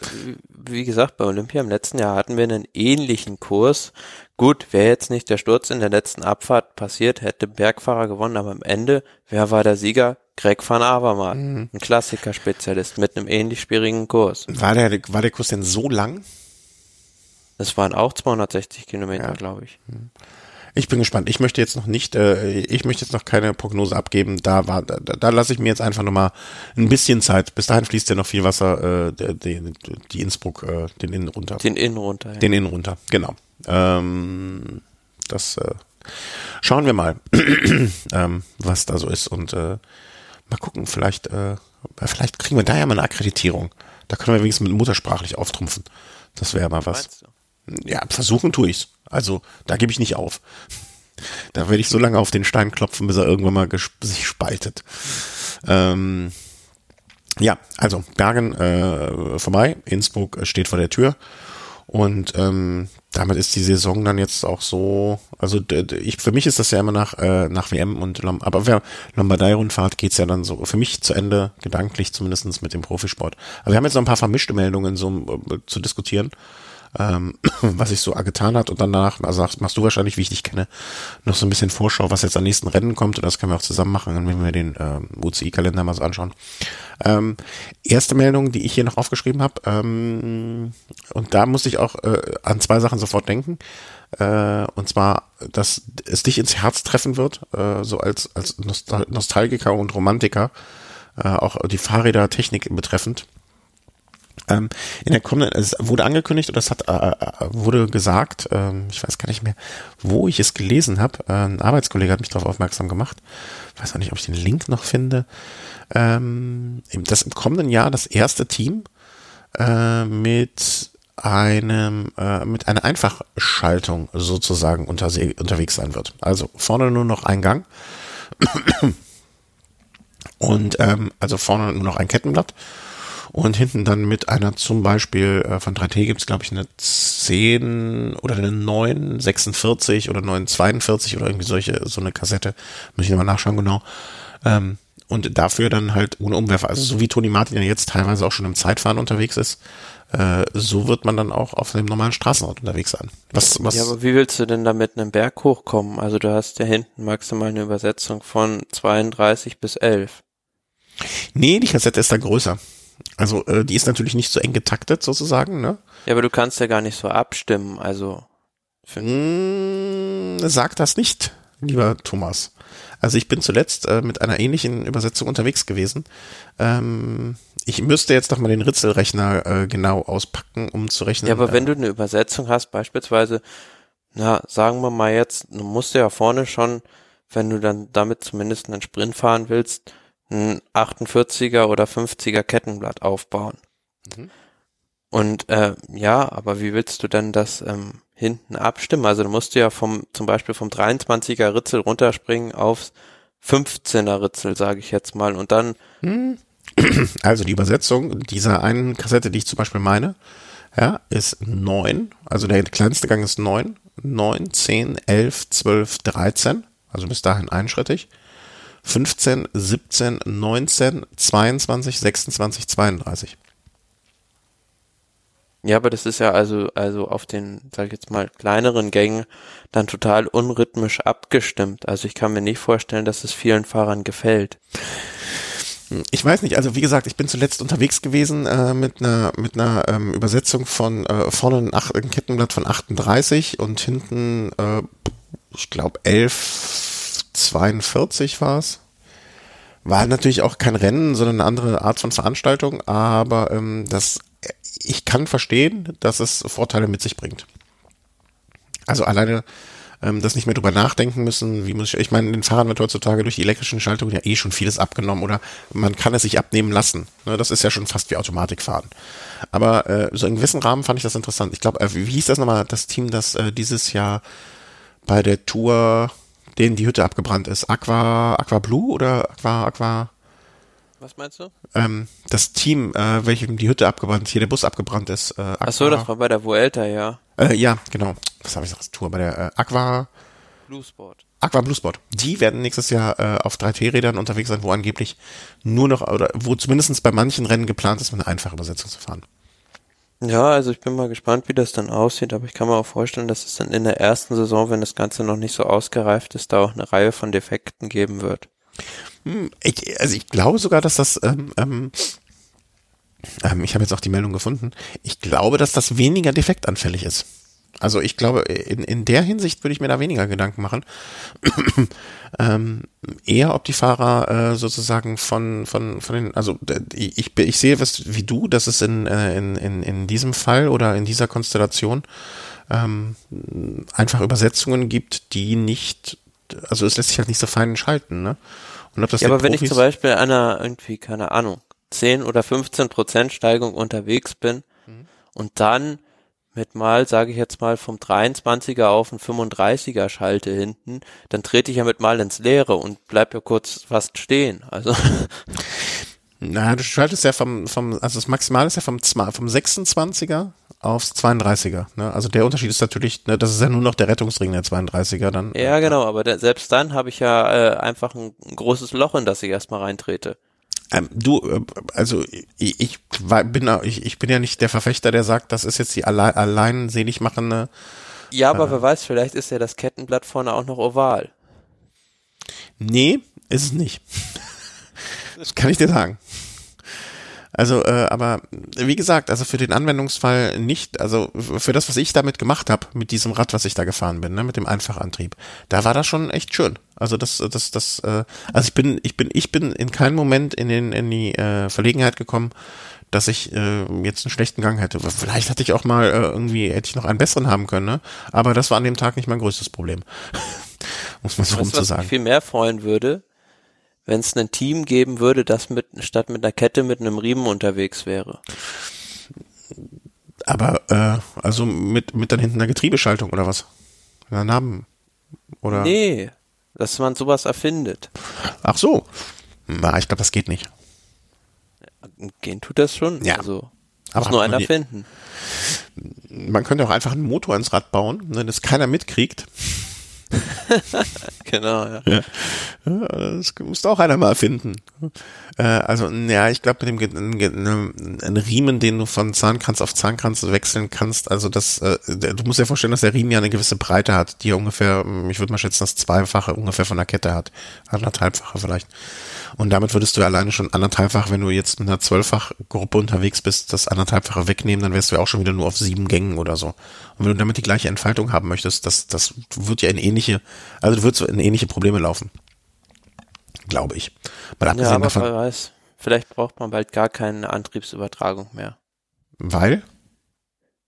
wie gesagt, bei Olympia im letzten Jahr hatten wir einen ähnlichen Kurs. Gut, wäre jetzt nicht der Sturz in der letzten Abfahrt passiert, hätte Bergfahrer gewonnen, aber am Ende, wer war der Sieger? Greg van Avermaet, mhm. ein Klassikerspezialist mit einem ähnlich schwierigen Kurs. War der, war der Kurs denn so lang? Das waren auch 260 Kilometer, ja. glaube ich. Mhm. Ich bin gespannt. Ich möchte jetzt noch nicht, äh, ich möchte jetzt noch keine Prognose abgeben. Da war, da, da lasse ich mir jetzt einfach nochmal ein bisschen Zeit. Bis dahin fließt ja noch viel Wasser, äh, die, die Innsbruck, äh, den Innen runter. Den Innen runter. Ja. Den Innen runter, genau. Ähm, das äh, schauen wir mal, ähm, was da so ist und äh, Mal gucken, vielleicht, äh, vielleicht kriegen wir da ja mal eine Akkreditierung. Da können wir wenigstens mit muttersprachlich auftrumpfen. Das wäre mal was. Ja, versuchen tue ich's. Also, da gebe ich nicht auf. Da werde ich so lange auf den Stein klopfen, bis er irgendwann mal sich spaltet. Ähm, ja, also Bergen äh, vorbei, Innsbruck steht vor der Tür. Und ähm, damit ist die Saison dann jetzt auch so, also ich, für mich ist das ja immer nach, äh, nach WM und Lom aber wer Lombardei-Rundfahrt geht's ja dann so für mich zu Ende, gedanklich zumindestens mit dem Profisport. Also wir haben jetzt noch ein paar vermischte Meldungen so äh, zu diskutieren. Ähm, was sich so getan hat und danach, also machst du wahrscheinlich, wie ich dich kenne, noch so ein bisschen Vorschau, was jetzt am nächsten Rennen kommt und das können wir auch zusammen machen, wenn wir den ähm, UCI-Kalender mal so anschauen. Ähm, erste Meldung, die ich hier noch aufgeschrieben habe, ähm, und da musste ich auch äh, an zwei Sachen sofort denken. Äh, und zwar, dass es dich ins Herz treffen wird, äh, so als, als Nostal Nostalgiker und Romantiker, äh, auch die Fahrräder-Technik betreffend. Ähm, in der kommenden, es wurde angekündigt oder es hat, äh, äh wurde gesagt, äh, ich weiß gar nicht mehr, wo ich es gelesen habe. Äh, ein Arbeitskollege hat mich darauf aufmerksam gemacht. Ich weiß auch nicht, ob ich den Link noch finde. Ähm, das im kommenden Jahr das erste Team äh, mit einem äh, mit einer Einfachschaltung sozusagen unter, unterwegs sein wird. Also vorne nur noch ein Gang und ähm, also vorne nur noch ein Kettenblatt und hinten dann mit einer zum Beispiel äh, von 3T gibt es glaube ich eine 10 oder eine 946 oder 942 oder irgendwie solche so eine Kassette muss ich nochmal nachschauen genau ähm, und dafür dann halt ohne Umwerfer also so wie Toni Martin ja jetzt teilweise auch schon im Zeitfahren unterwegs ist äh, so wird man dann auch auf dem normalen Straßenort unterwegs sein. Was, was ja, aber wie willst du denn da mit einem Berg hochkommen? Also du hast ja hinten maximal eine Übersetzung von 32 bis 11. Nee, die Kassette ist da größer. Also äh, die ist natürlich nicht so eng getaktet sozusagen, ne? Ja, aber du kannst ja gar nicht so abstimmen, also. Mmh, sag das nicht, lieber Thomas. Also ich bin zuletzt äh, mit einer ähnlichen Übersetzung unterwegs gewesen. Ähm, ich müsste jetzt noch mal den Ritzelrechner äh, genau auspacken, um zu rechnen. Ja, aber wenn du eine Übersetzung hast, beispielsweise, na, sagen wir mal jetzt, du musst ja vorne schon, wenn du dann damit zumindest einen Sprint fahren willst, ein 48er oder 50er Kettenblatt aufbauen. Mhm. Und äh, ja, aber wie willst du denn das ähm, hinten abstimmen? Also du musst ja vom zum Beispiel vom 23er Ritzel runterspringen aufs 15er Ritzel, sage ich jetzt mal, und dann hm. Also die Übersetzung dieser einen Kassette, die ich zum Beispiel meine, ja, ist neun. Also der kleinste Gang ist neun, neun, zehn, elf, zwölf, dreizehn. Also bis dahin einschrittig. 15, 17, 19, 22, 26, 32. Ja, aber das ist ja also, also auf den, sag ich jetzt mal, kleineren Gängen dann total unrhythmisch abgestimmt. Also ich kann mir nicht vorstellen, dass es vielen Fahrern gefällt. Ich weiß nicht, also wie gesagt, ich bin zuletzt unterwegs gewesen äh, mit einer mit einer ähm, Übersetzung von äh, vorne ein, Kettenblatt von 38 und hinten, äh, ich glaube 1142 war es. War natürlich auch kein Rennen, sondern eine andere Art von Veranstaltung, aber ähm, das ich kann verstehen, dass es Vorteile mit sich bringt. Also alleine ähm, das nicht mehr drüber nachdenken müssen, wie muss ich, ich meine, den Fahrern wird heutzutage durch die elektrischen Schaltungen ja eh schon vieles abgenommen oder man kann es sich abnehmen lassen. Ne, das ist ja schon fast wie Automatikfahren. Aber äh, so in gewissen Rahmen fand ich das interessant. Ich glaube, äh, wie hieß das nochmal, das Team, das äh, dieses Jahr bei der Tour, denen die Hütte abgebrannt ist, Aqua, Aqua Blue oder Aqua, Aqua, was meinst du? Ähm, das Team, äh, welchem die Hütte abgebrannt, hier der Bus abgebrannt ist. Äh, Ach so, das war bei der Vuelta, ja. Äh, ja, genau. Was habe ich gesagt? Tour bei der äh, Aqua. Blue Sport. Aqua Blue Sport. Die werden nächstes Jahr äh, auf 3T-Rädern unterwegs sein, wo angeblich nur noch, oder wo zumindest bei manchen Rennen geplant ist, mit einer einfachen Übersetzung zu fahren. Ja, also ich bin mal gespannt, wie das dann aussieht, aber ich kann mir auch vorstellen, dass es dann in der ersten Saison, wenn das Ganze noch nicht so ausgereift ist, da auch eine Reihe von Defekten geben wird. Hm, ich, also ich glaube sogar, dass das, ähm, ähm, ähm, ich habe jetzt auch die Meldung gefunden, ich glaube, dass das weniger defektanfällig ist. Also ich glaube, in, in der Hinsicht würde ich mir da weniger Gedanken machen. ähm, eher, ob die Fahrer äh, sozusagen von, von, von den, also ich, ich sehe was wie du, dass es in, äh, in, in, in diesem Fall oder in dieser Konstellation ähm, einfach Übersetzungen gibt, die nicht, also es lässt sich halt nicht so fein schalten, ne? Und ob das ja, aber Profis wenn ich zum Beispiel einer irgendwie, keine Ahnung, 10 oder 15 Prozent Steigung unterwegs bin mhm. und dann mit mal, sage ich jetzt mal, vom 23er auf ein 35er schalte hinten, dann trete ich ja mit mal ins Leere und bleib ja kurz fast stehen. Also. Na, du schaltest ja vom, vom, also das Maximal ist ja vom, vom 26er aufs 32er. Ne? Also der Unterschied ist natürlich, ne, das ist ja nur noch der Rettungsring der 32er dann. Ja, genau, aber der, selbst dann habe ich ja äh, einfach ein, ein großes Loch, in das ich erstmal reintrete. Ähm, du, äh, also ich, ich, bin, ich, ich bin ja nicht der Verfechter, der sagt, das ist jetzt die allein, allein selig machende. Ja, aber äh, wer weiß, vielleicht ist ja das Kettenblatt vorne auch noch oval. Nee, ist es nicht. das kann ich dir sagen. Also, äh, aber wie gesagt, also für den Anwendungsfall nicht, also für das, was ich damit gemacht habe, mit diesem Rad, was ich da gefahren bin, ne, mit dem Einfachantrieb, da war das schon echt schön. Also das, das, das, äh, also ich bin, ich bin, ich bin in keinem Moment in den, in die äh, Verlegenheit gekommen, dass ich äh, jetzt einen schlechten Gang hätte. Vielleicht hatte ich auch mal äh, irgendwie, hätte ich noch einen besseren haben können, ne? Aber das war an dem Tag nicht mein größtes Problem. Muss man so rum zu sagen. Was mich viel mehr freuen würde, wenn es ein Team geben würde, das mit statt mit einer Kette mit einem Riemen unterwegs wäre. Aber äh, also mit mit dann hinten einer Getriebeschaltung oder was? Einer Namen oder? Nee, dass man sowas erfindet. Ach so. Na, ich glaube, das geht nicht. Gehen tut das schon. Ja. Also, aber nur einer finden. Man könnte auch einfach einen Motor ins Rad bauen, wenn es keiner mitkriegt. genau, ja. ja. Das muss auch einer mal finden. Äh, also, ja, ich glaube, mit dem ein Riemen, den du von Zahnkranz auf Zahnkranz wechseln kannst, also das, äh, du musst dir vorstellen, dass der Riemen ja eine gewisse Breite hat, die ungefähr, ich würde mal schätzen, das Zweifache ungefähr von der Kette hat. Anderthalbfache vielleicht. Und damit würdest du alleine schon anderthalbfach, wenn du jetzt mit einer Zwölffach-Gruppe unterwegs bist, das anderthalbfache wegnehmen, dann wärst du ja auch schon wieder nur auf sieben Gängen oder so. Und wenn du damit die gleiche Entfaltung haben möchtest, das, das wird ja in ähnliche, also du würdest in ähnliche Probleme laufen. Glaube ich. Mal abgesehen ja, aber davon, wer weiß. Vielleicht braucht man bald gar keine Antriebsübertragung mehr. Weil?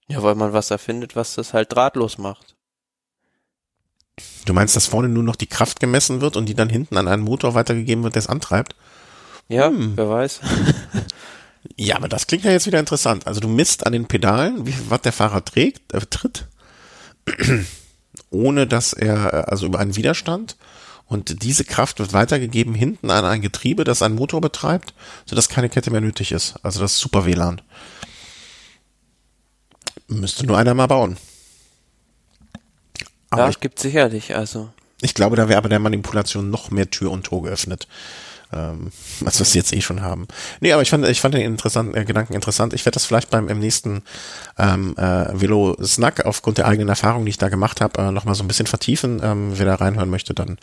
Ja, weil man was erfindet, was das halt drahtlos macht. Du meinst, dass vorne nur noch die Kraft gemessen wird und die dann hinten an einen Motor weitergegeben wird, der es antreibt? Ja, hm. wer weiß. ja, aber das klingt ja jetzt wieder interessant. Also du misst an den Pedalen, wie viel Watt der Fahrer trägt, äh, tritt, ohne dass er, also über einen Widerstand. Und diese Kraft wird weitergegeben hinten an ein Getriebe, das einen Motor betreibt, sodass keine Kette mehr nötig ist. Also das ist super WLAN. Müsste nur einer mal bauen. Aber ja, es gibt sicherlich, also. Ich glaube, da wäre aber der Manipulation noch mehr Tür und Tor geöffnet. Ähm, als wir es jetzt eh schon haben. Nee, aber ich fand, ich fand den interessanten äh, Gedanken interessant. Ich werde das vielleicht beim im nächsten ähm, äh, Velo Snack aufgrund der eigenen Erfahrung, die ich da gemacht habe, äh, nochmal so ein bisschen vertiefen. Ähm, wer da reinhören möchte, dann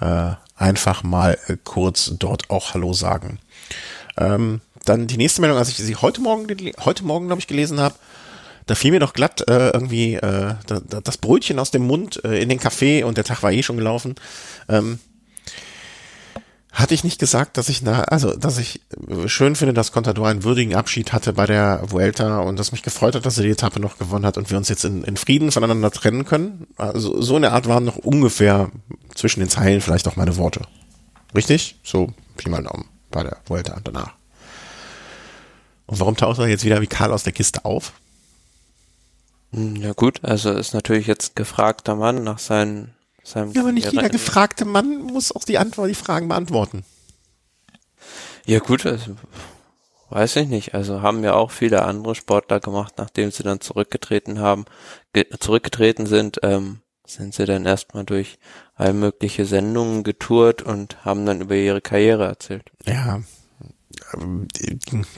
äh, einfach mal äh, kurz dort auch Hallo sagen. Ähm, dann die nächste Meldung, als ich sie heute Morgen, heute Morgen, glaube ich, gelesen habe, da fiel mir doch glatt äh, irgendwie äh, das Brötchen aus dem Mund äh, in den Kaffee und der Tag war eh schon gelaufen. Ähm, hatte ich nicht gesagt, dass ich na, also dass ich schön finde, dass Contador einen würdigen Abschied hatte bei der Vuelta und dass mich gefreut hat, dass er die Etappe noch gewonnen hat und wir uns jetzt in, in Frieden voneinander trennen können. Also so eine Art waren noch ungefähr zwischen den Zeilen vielleicht auch meine Worte. Richtig? So Pi mal Daumen bei der Vuelta danach. Und warum taucht er jetzt wieder wie Karl aus der Kiste auf? Hm, ja gut, also ist natürlich jetzt gefragter Mann nach seinen, seinem. Ja, aber nicht jeder gefragte Mann muss auch die Antwort, die Fragen beantworten. Ja gut, also, weiß ich nicht. Also haben ja auch viele andere Sportler gemacht, nachdem sie dann zurückgetreten haben, zurückgetreten sind, ähm, sind sie dann erstmal durch all mögliche Sendungen getourt und haben dann über ihre Karriere erzählt. Ja,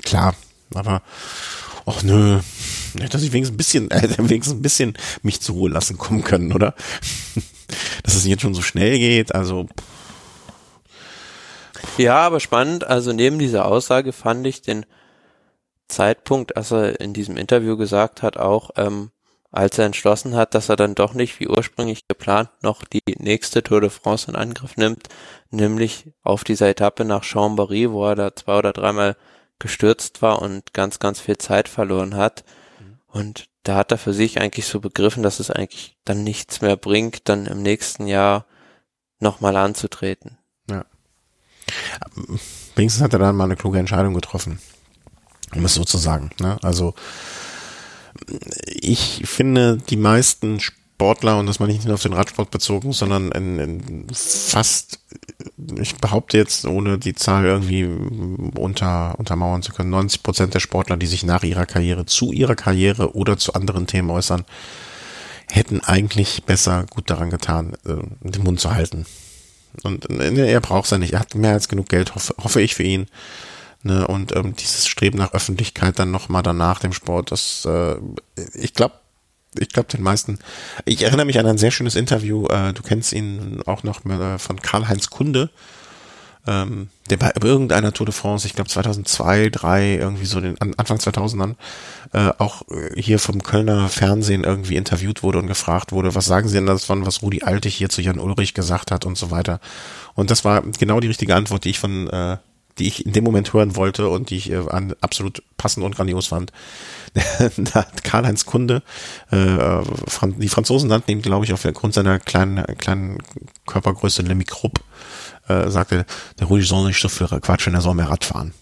klar, aber ach nö, dass ich wenigstens ein bisschen, äh, wenigstens ein bisschen mich zur Ruhe lassen kommen können, oder? Dass es jetzt schon so schnell geht, also. Ja, aber spannend, also neben dieser Aussage fand ich den Zeitpunkt, als er in diesem Interview gesagt hat, auch, ähm, als er entschlossen hat, dass er dann doch nicht wie ursprünglich geplant noch die nächste Tour de France in Angriff nimmt, nämlich auf dieser Etappe nach Chambéry, wo er da zwei oder dreimal gestürzt war und ganz, ganz viel Zeit verloren hat, und da hat er für sich eigentlich so begriffen, dass es eigentlich dann nichts mehr bringt, dann im nächsten Jahr nochmal anzutreten. Ja. Wenigstens hat er dann mal eine kluge Entscheidung getroffen. Um es so zu sagen. Ne? Also ich finde, die meisten Sportler, und das meine ich nicht nur auf den Radsport bezogen, sondern in, in fast, ich behaupte jetzt, ohne die Zahl irgendwie unter, untermauern zu können, 90 Prozent der Sportler, die sich nach ihrer Karriere zu ihrer Karriere oder zu anderen Themen äußern, hätten eigentlich besser gut daran getan, äh, den Mund zu halten. Und äh, er braucht es ja nicht. Er hat mehr als genug Geld, hoffe, hoffe ich für ihn. Ne? Und ähm, dieses Streben nach Öffentlichkeit dann nochmal danach dem Sport, das, äh, ich glaube, ich glaube den meisten. Ich erinnere mich an ein sehr schönes Interview, äh, du kennst ihn auch noch äh, von Karl-Heinz Kunde, ähm, der bei irgendeiner Tour de France, ich glaube 2002, 3 irgendwie so den Anfang 2000ern, äh, auch hier vom Kölner Fernsehen irgendwie interviewt wurde und gefragt wurde, was sagen Sie denn davon, was Rudi Altig hier zu Jan Ulrich gesagt hat und so weiter. Und das war genau die richtige Antwort, die ich von, äh, die ich in dem Moment hören wollte und die ich äh, absolut passend und grandios fand. da hat Karl-Heinz Kunde, äh, die Franzosen nannten ihn, glaube ich, aufgrund seiner kleinen, kleinen Körpergröße Le Microbe äh, sagte, der Rudi soll nicht so viel quatschen, er soll mehr Rad fahren.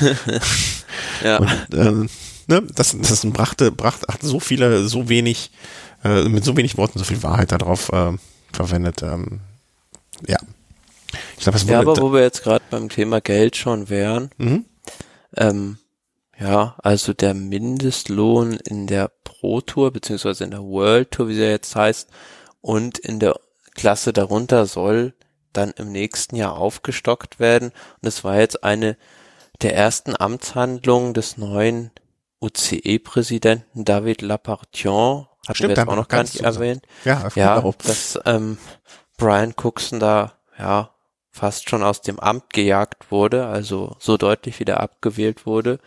ja. Und, äh, ne, das, das brachte, brachte, hat so viele, so wenig, äh, mit so wenig Worten so viel Wahrheit darauf äh, verwendet. Ähm, ja. Ich glaub, ja, aber wo wir jetzt gerade beim Thema Geld schon wären, mhm. ähm, ja, also der Mindestlohn in der Pro Tour, beziehungsweise in der World Tour, wie sie jetzt heißt, und in der Klasse darunter soll dann im nächsten Jahr aufgestockt werden. Und es war jetzt eine der ersten Amtshandlungen des neuen UCE-Präsidenten David Lapartion. Hatten Stimmt, wir jetzt auch noch gar nicht erwähnt. Ja, ja dass ähm, Brian Cookson da ja fast schon aus dem Amt gejagt wurde, also so deutlich wieder abgewählt wurde.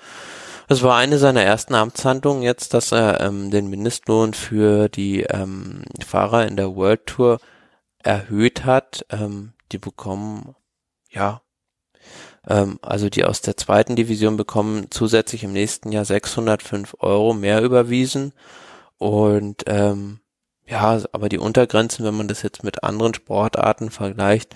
Es war eine seiner ersten Amtshandlungen jetzt, dass er ähm, den Mindestlohn für die ähm, Fahrer in der World Tour erhöht hat. Ähm, die bekommen, ja, ähm, also die aus der zweiten Division bekommen zusätzlich im nächsten Jahr 605 Euro mehr überwiesen. Und ähm, ja, aber die Untergrenzen, wenn man das jetzt mit anderen Sportarten vergleicht,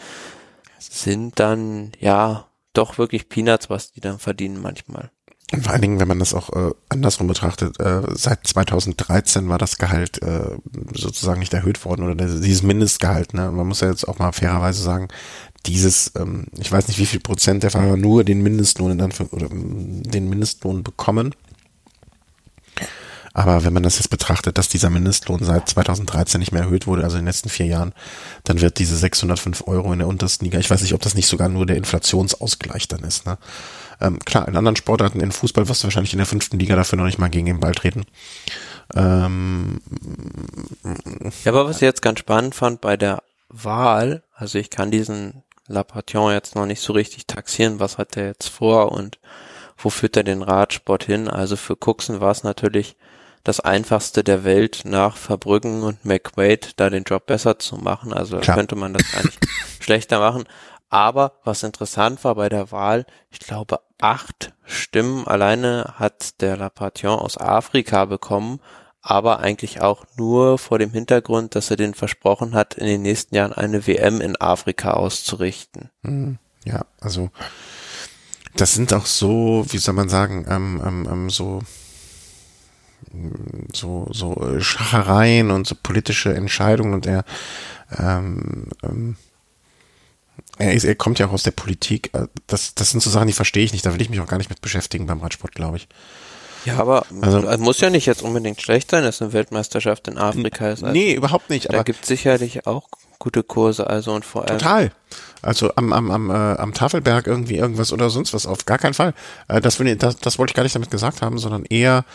sind dann ja doch wirklich Peanuts, was die dann verdienen manchmal. Und vor allen Dingen, wenn man das auch äh, andersrum betrachtet, äh, seit 2013 war das Gehalt äh, sozusagen nicht erhöht worden oder dieses Mindestgehalt. Ne? Man muss ja jetzt auch mal fairerweise sagen, dieses, ähm, ich weiß nicht, wie viel Prozent der Fahrer nur den Mindestlohn in Anführung, oder ähm, den Mindestlohn bekommen. Aber wenn man das jetzt betrachtet, dass dieser Mindestlohn seit 2013 nicht mehr erhöht wurde, also in den letzten vier Jahren, dann wird diese 605 Euro in der untersten Liga, ich weiß nicht, ob das nicht sogar nur der Inflationsausgleich dann ist, ne? Ähm, klar, in anderen Sportarten, in Fußball wirst du wahrscheinlich in der fünften Liga dafür noch nicht mal gegen den Ball treten. Ähm, ja, aber was ich jetzt ganz spannend fand bei der Wahl, also ich kann diesen Lapation jetzt noch nicht so richtig taxieren, was hat er jetzt vor und wo führt er den Radsport hin? Also für Cookson war es natürlich das einfachste der Welt nach Verbrücken und McWade da den Job besser zu machen. Also Klar. könnte man das nicht schlechter machen. Aber was interessant war bei der Wahl, ich glaube, acht Stimmen alleine hat der Lapation aus Afrika bekommen, aber eigentlich auch nur vor dem Hintergrund, dass er den versprochen hat, in den nächsten Jahren eine WM in Afrika auszurichten. Hm, ja, also das sind auch so, wie soll man sagen, ähm, ähm, ähm so so so Schachereien und so politische Entscheidungen und er ähm, ähm, er, ist, er kommt ja auch aus der Politik. Äh, das, das sind so Sachen, die verstehe ich nicht. Da will ich mich auch gar nicht mit beschäftigen beim Radsport, glaube ich. Ja, aber also, muss ja nicht jetzt unbedingt schlecht sein, dass eine Weltmeisterschaft in Afrika ist. Also nee, überhaupt nicht. Da gibt sicherlich auch gute Kurse, also und vor allem. Total. Also am, am, am, äh, am Tafelberg irgendwie irgendwas oder sonst was auf gar keinen Fall. Äh, das, will ich, das, das wollte ich gar nicht damit gesagt haben, sondern eher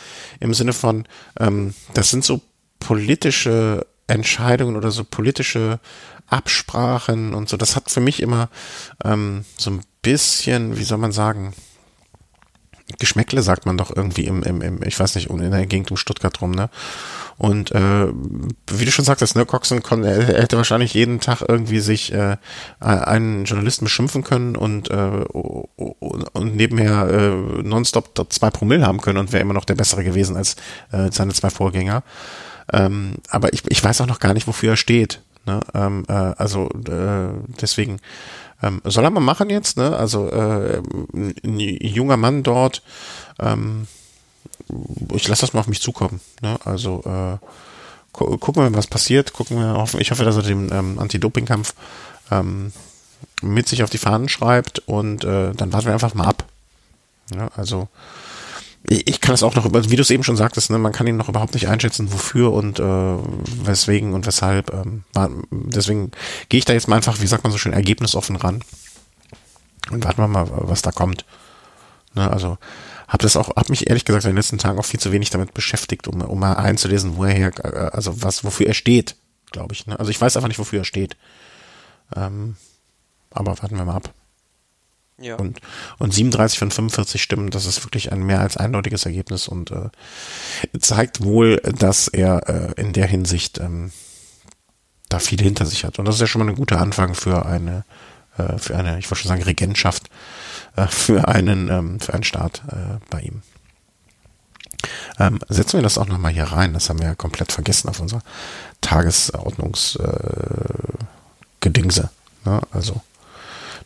im Sinne von, ähm, das sind so politische Entscheidungen oder so politische Absprachen und so. Das hat für mich immer ähm, so ein bisschen, wie soll man sagen, Geschmäckle sagt man doch irgendwie im, im, im ich weiß nicht, in der Gegend um Stuttgart rum, ne? Und äh, wie du schon sagtest, ne, Coxon er hätte wahrscheinlich jeden Tag irgendwie sich äh, einen Journalisten beschimpfen können und äh, und nebenher äh, nonstop zwei Promille haben können und wäre immer noch der bessere gewesen als äh, seine zwei Vorgänger. Ähm, aber ich, ich weiß auch noch gar nicht, wofür er steht. Ne? Ähm, äh, also äh, deswegen ähm, soll er mal machen jetzt. Ne? Also äh, ein junger Mann dort. Ähm, ich lasse das mal auf mich zukommen. Ne? Also äh, gu gucken wir, was passiert. Gucken wir. Hoffen, ich hoffe, dass er den ähm, Anti-Doping-Kampf ähm, mit sich auf die Fahnen schreibt und äh, dann warten wir einfach mal ab. Ja, also ich kann es auch noch, wie du es eben schon sagtest, ne, man kann ihn noch überhaupt nicht einschätzen, wofür und äh, weswegen und weshalb. Ähm, deswegen gehe ich da jetzt mal einfach, wie sagt man so schön, ergebnisoffen ran. Und warten wir mal, was da kommt. Ne, also habe das auch, habe mich ehrlich gesagt in den letzten Tagen auch viel zu wenig damit beschäftigt, um, um mal einzulesen, wo er her, äh, also was, wofür er steht, glaube ich. Ne? Also ich weiß einfach nicht, wofür er steht. Ähm, aber warten wir mal ab. Ja. Und, und 37 von 45 Stimmen, das ist wirklich ein mehr als eindeutiges Ergebnis und äh, zeigt wohl, dass er äh, in der Hinsicht ähm, da viel hinter sich hat. Und das ist ja schon mal ein guter Anfang für eine, äh, für eine, ich wollte schon sagen, Regentschaft, äh, für einen, ähm, für einen Start äh, bei ihm. Ähm, setzen wir das auch nochmal hier rein. Das haben wir ja komplett vergessen auf unser Tagesordnungsgedingse. Äh, ne? Also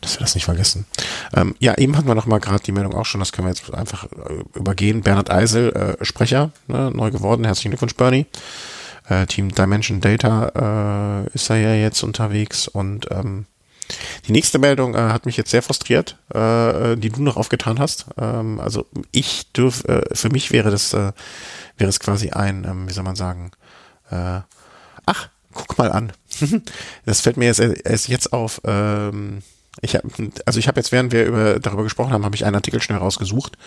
dass wir das nicht vergessen. Ähm, ja, eben hatten wir noch mal gerade die Meldung auch schon, das können wir jetzt einfach äh, übergehen. Bernhard Eisel, äh, Sprecher, ne, neu geworden. Herzlichen Glückwunsch, Bernie. Äh, Team Dimension Data äh, ist er ja jetzt unterwegs und ähm, die nächste Meldung äh, hat mich jetzt sehr frustriert, äh, die du noch aufgetan hast. Ähm, also ich dürf, äh, für mich wäre das, äh, wäre es quasi ein, ähm, wie soll man sagen, äh, ach, guck mal an. das fällt mir jetzt erst jetzt auf. Ähm, ich hab, also ich habe jetzt, während wir über, darüber gesprochen haben, habe ich einen Artikel schnell rausgesucht,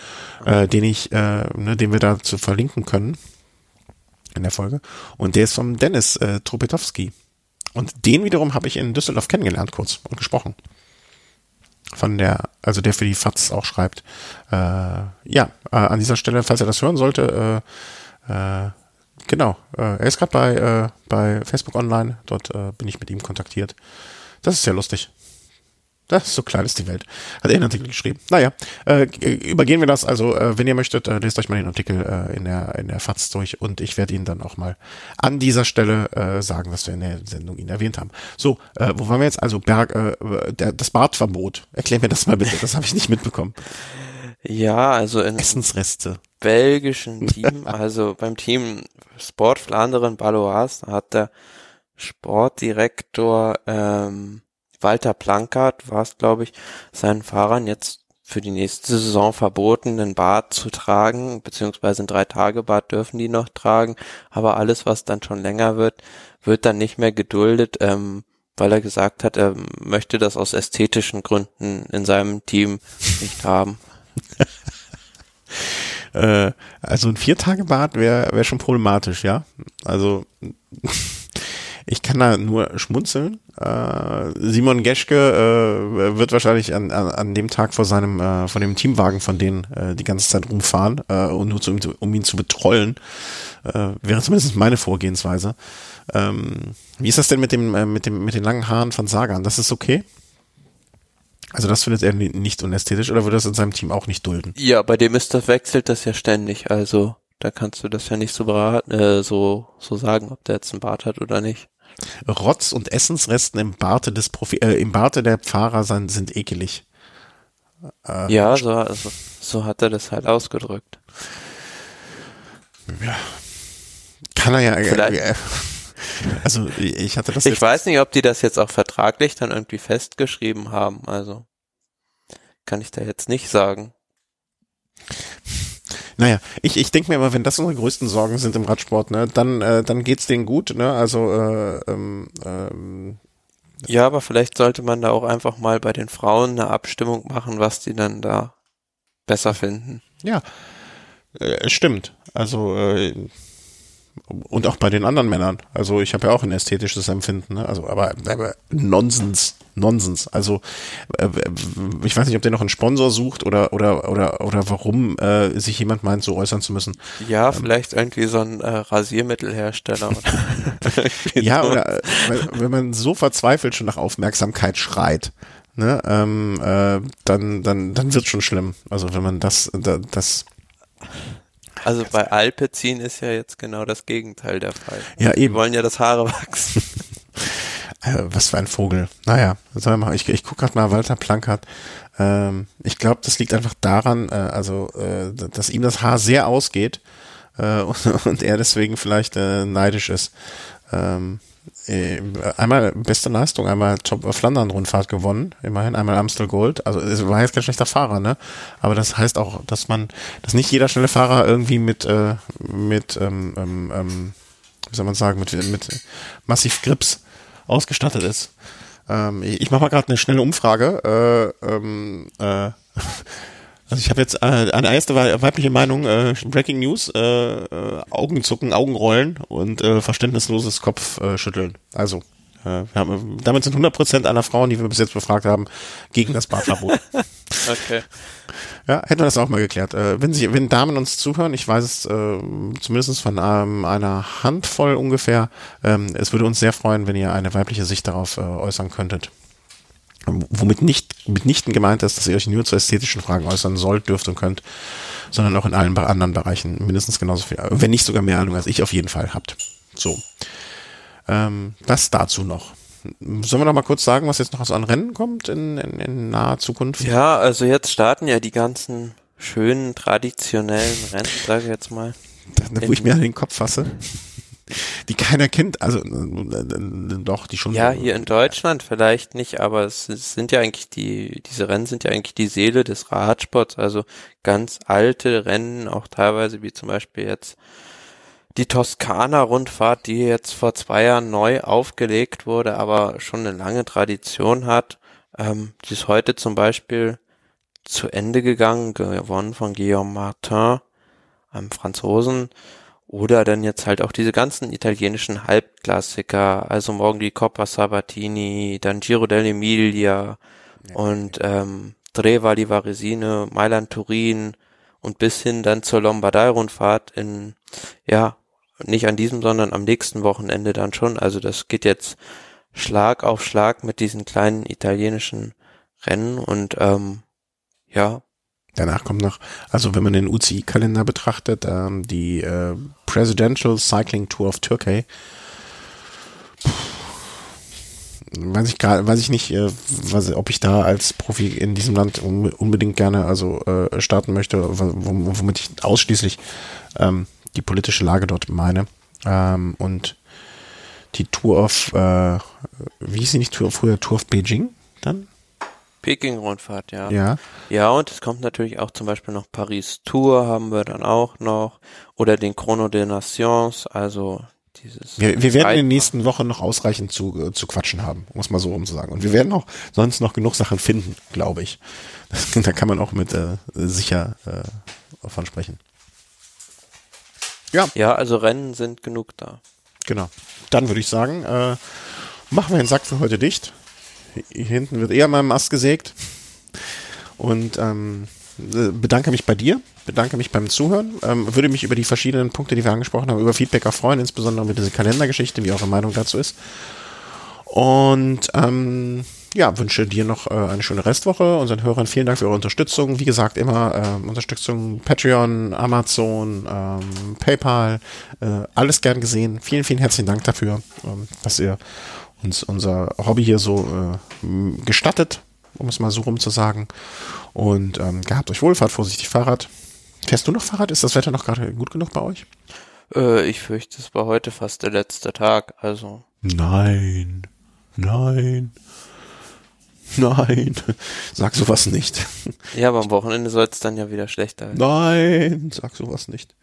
äh, den ich, äh, ne, den wir dazu verlinken können in der Folge. Und der ist vom Dennis äh, Trupetowski. Und den wiederum habe ich in Düsseldorf kennengelernt, kurz und gesprochen. Von der, also der für die FATS auch schreibt. Äh, ja, äh, an dieser Stelle, falls er das hören sollte, äh, äh, genau, äh, er ist gerade bei, äh, bei Facebook Online, dort äh, bin ich mit ihm kontaktiert. Das ist sehr lustig. Das ist so klein ist die Welt. Hat er einen Artikel geschrieben. Naja, äh, übergehen wir das. Also, äh, wenn ihr möchtet, äh, lest euch mal den Artikel äh, in der in der FAZ durch und ich werde ihn dann auch mal an dieser Stelle äh, sagen, dass wir in der Sendung ihn erwähnt haben. So, äh, wo waren wir jetzt? Also Berg, äh, der, das Badverbot. Erklär mir das mal bitte. Das habe ich nicht mitbekommen. Ja, also in Essensreste. belgischen Team, also beim Team Sport Flanderen Balois hat der Sportdirektor ähm, Walter Plankert war es, glaube ich, seinen Fahrern jetzt für die nächste Saison verboten, einen Bart zu tragen, beziehungsweise ein Drei-Tage-Bart dürfen die noch tragen, aber alles, was dann schon länger wird, wird dann nicht mehr geduldet, ähm, weil er gesagt hat, er möchte das aus ästhetischen Gründen in seinem Team nicht haben. äh, also ein Vier-Tage-Bart wäre wär schon problematisch, ja. Also ich kann da nur schmunzeln. Äh, Simon Geschke äh, wird wahrscheinlich an, an, an dem Tag vor seinem, äh, von dem Teamwagen von denen äh, die ganze Zeit rumfahren äh, und nur zu, um ihn zu betrollen. Äh, wäre zumindest meine Vorgehensweise. Ähm, wie ist das denn mit dem, äh, mit dem, mit den langen Haaren von Sagan? Das ist okay? Also das findet er nicht unästhetisch oder würde das in seinem Team auch nicht dulden? Ja, bei dem ist das wechselt das ja ständig. Also da kannst du das ja nicht so beraten, äh, so so sagen, ob der jetzt einen Bart hat oder nicht. Rotz und Essensresten im Barte des Profi äh, im Barte der Pfarrer sind, sind ekelig. Äh, ja, so, also, so hat er das halt ausgedrückt. Ja. Kann er ja. Äh, Vielleicht. Äh, also ich hatte das. Ich weiß nicht, ob die das jetzt auch vertraglich dann irgendwie festgeschrieben haben. Also kann ich da jetzt nicht sagen. Naja, ich, ich denke mir immer, wenn das unsere größten Sorgen sind im Radsport, ne, dann, äh, dann geht's denen gut, ne? Also äh, ähm, ähm, ja, aber vielleicht sollte man da auch einfach mal bei den Frauen eine Abstimmung machen, was die dann da besser finden. Ja, äh, stimmt. Also äh, und auch bei den anderen Männern. Also ich habe ja auch ein ästhetisches Empfinden, ne? Also aber, aber Nonsens, Nonsens. Also äh, ich weiß nicht, ob der noch einen Sponsor sucht oder oder oder oder warum äh, sich jemand meint, so äußern zu müssen. Ja, ähm, vielleicht irgendwie so ein äh, Rasiermittelhersteller. ja, oder wenn man so verzweifelt schon nach Aufmerksamkeit schreit. Ne, ähm, äh, dann dann dann wird schon schlimm. Also wenn man das das also bei Alpecin ist ja jetzt genau das Gegenteil der Fall. Ja, eben. Die wollen ja, dass Haare wachsen. Äh, was für ein Vogel. Naja, soll mal, ich, ich gucke gerade mal Walter Plankert. Ähm, ich glaube, das liegt einfach daran, äh, also, äh, dass ihm das Haar sehr ausgeht äh, und, und er deswegen vielleicht äh, neidisch ist. Ähm, äh, einmal beste Leistung, einmal Top Flandern Rundfahrt gewonnen, immerhin einmal Amstel Gold. Also es war jetzt kein schlechter Fahrer, ne? Aber das heißt auch, dass man, dass nicht jeder schnelle Fahrer irgendwie mit äh, mit ähm, ähm, ähm wie soll man sagen, mit mit massiv Grips ausgestattet ist. Ähm, ich mache mal gerade eine schnelle Umfrage. Äh, ähm, äh, Also ich habe jetzt äh, eine erste weibliche Meinung, äh, Breaking News, äh, äh, Augenzucken, Augenrollen und äh, verständnisloses Kopfschütteln. Also äh, wir haben, damit sind 100% aller Frauen, die wir bis jetzt befragt haben, gegen das Bartverbot. okay. Ja, hätten wir das auch mal geklärt. Äh, wenn Sie, wenn Damen uns zuhören, ich weiß es äh, zumindest von ähm, einer Handvoll ungefähr, ähm, es würde uns sehr freuen, wenn ihr eine weibliche Sicht darauf äh, äußern könntet. Womit nicht mitnichten gemeint ist, dass ihr euch nur zu ästhetischen Fragen äußern sollt, dürft und könnt, sondern auch in allen anderen Bereichen mindestens genauso viel, wenn nicht sogar mehr Ahnung als ich auf jeden Fall habt. So. Ähm, das dazu noch. Sollen wir noch mal kurz sagen, was jetzt noch aus an Rennen kommt in, in, in naher Zukunft? Ja, also jetzt starten ja die ganzen schönen, traditionellen Rennen, sage ich jetzt mal. Da, wo ich mir an den Kopf fasse. Die keiner kennt, also äh, doch, die schon. Ja, hier in Deutschland vielleicht nicht, aber es, es sind ja eigentlich die, diese Rennen sind ja eigentlich die Seele des Radsports, also ganz alte Rennen, auch teilweise wie zum Beispiel jetzt die Toskana-Rundfahrt, die jetzt vor zwei Jahren neu aufgelegt wurde, aber schon eine lange Tradition hat, ähm, die ist heute zum Beispiel zu Ende gegangen, gewonnen von Guillaume Martin, einem Franzosen, oder dann jetzt halt auch diese ganzen italienischen Halbklassiker, also morgen die Coppa Sabatini, dann Giro dell'Emilia ja, und ähm, Treva di Varesine, Mailand Turin und bis hin dann zur Lombardei-Rundfahrt in, ja, nicht an diesem, sondern am nächsten Wochenende dann schon. Also das geht jetzt Schlag auf Schlag mit diesen kleinen italienischen Rennen und ähm, ja. Danach kommt noch, also wenn man den UCI-Kalender betrachtet, ähm, die äh, Presidential Cycling Tour of Turkey. weiß ich gerade, weiß ich nicht, äh, was, ob ich da als Profi in diesem Land unbedingt gerne also äh, starten möchte, womit ich ausschließlich ähm, die politische Lage dort meine. Ähm, und die Tour of, äh, wie hieß sie nicht Tour, früher Tour of Beijing dann? Peking-Rundfahrt, ja. Ja. Ja, und es kommt natürlich auch zum Beispiel noch Paris-Tour haben wir dann auch noch. Oder den Chrono des Nations, also dieses. Wir, wir werden in den nächsten Wochen noch ausreichend zu, zu quatschen haben, muss man so rum zu sagen. Und wir werden auch sonst noch genug Sachen finden, glaube ich. Das, da kann man auch mit äh, sicher äh, davon sprechen. Ja. Ja, also Rennen sind genug da. Genau. Dann würde ich sagen, äh, machen wir den Sack für heute dicht. Hier hinten wird eher mal im Ast gesägt. Und ähm, bedanke mich bei dir, bedanke mich beim Zuhören, ähm, würde mich über die verschiedenen Punkte, die wir angesprochen haben, über Feedback auch freuen, insbesondere über diese Kalendergeschichte, wie eure Meinung dazu ist. Und ähm, ja, wünsche dir noch äh, eine schöne Restwoche. Unseren Hörern vielen Dank für eure Unterstützung. Wie gesagt, immer äh, Unterstützung Patreon, Amazon, ähm, PayPal, äh, alles gern gesehen. Vielen, vielen herzlichen Dank dafür, ähm, dass ihr uns unser Hobby hier so äh, gestattet, um es mal so rum zu sagen. Und ähm, gehabt euch wohl, fahrt vorsichtig Fahrrad. Fährst du noch Fahrrad? Ist das Wetter noch gerade gut genug bei euch? Äh, ich fürchte, es war heute fast der letzte Tag, also. Nein. Nein. Nein, sag sowas nicht. Ja, aber am Wochenende soll es dann ja wieder schlechter werden. Nein, sag sowas nicht.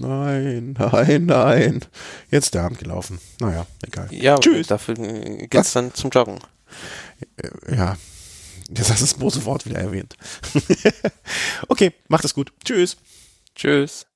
Nein, nein, nein. Jetzt der Abend gelaufen. Naja, egal. Ja, Tschüss. dafür geht's Was? dann zum Joggen. Äh, ja, jetzt hast du das große Wort wieder erwähnt. okay, macht es gut. Tschüss. Tschüss.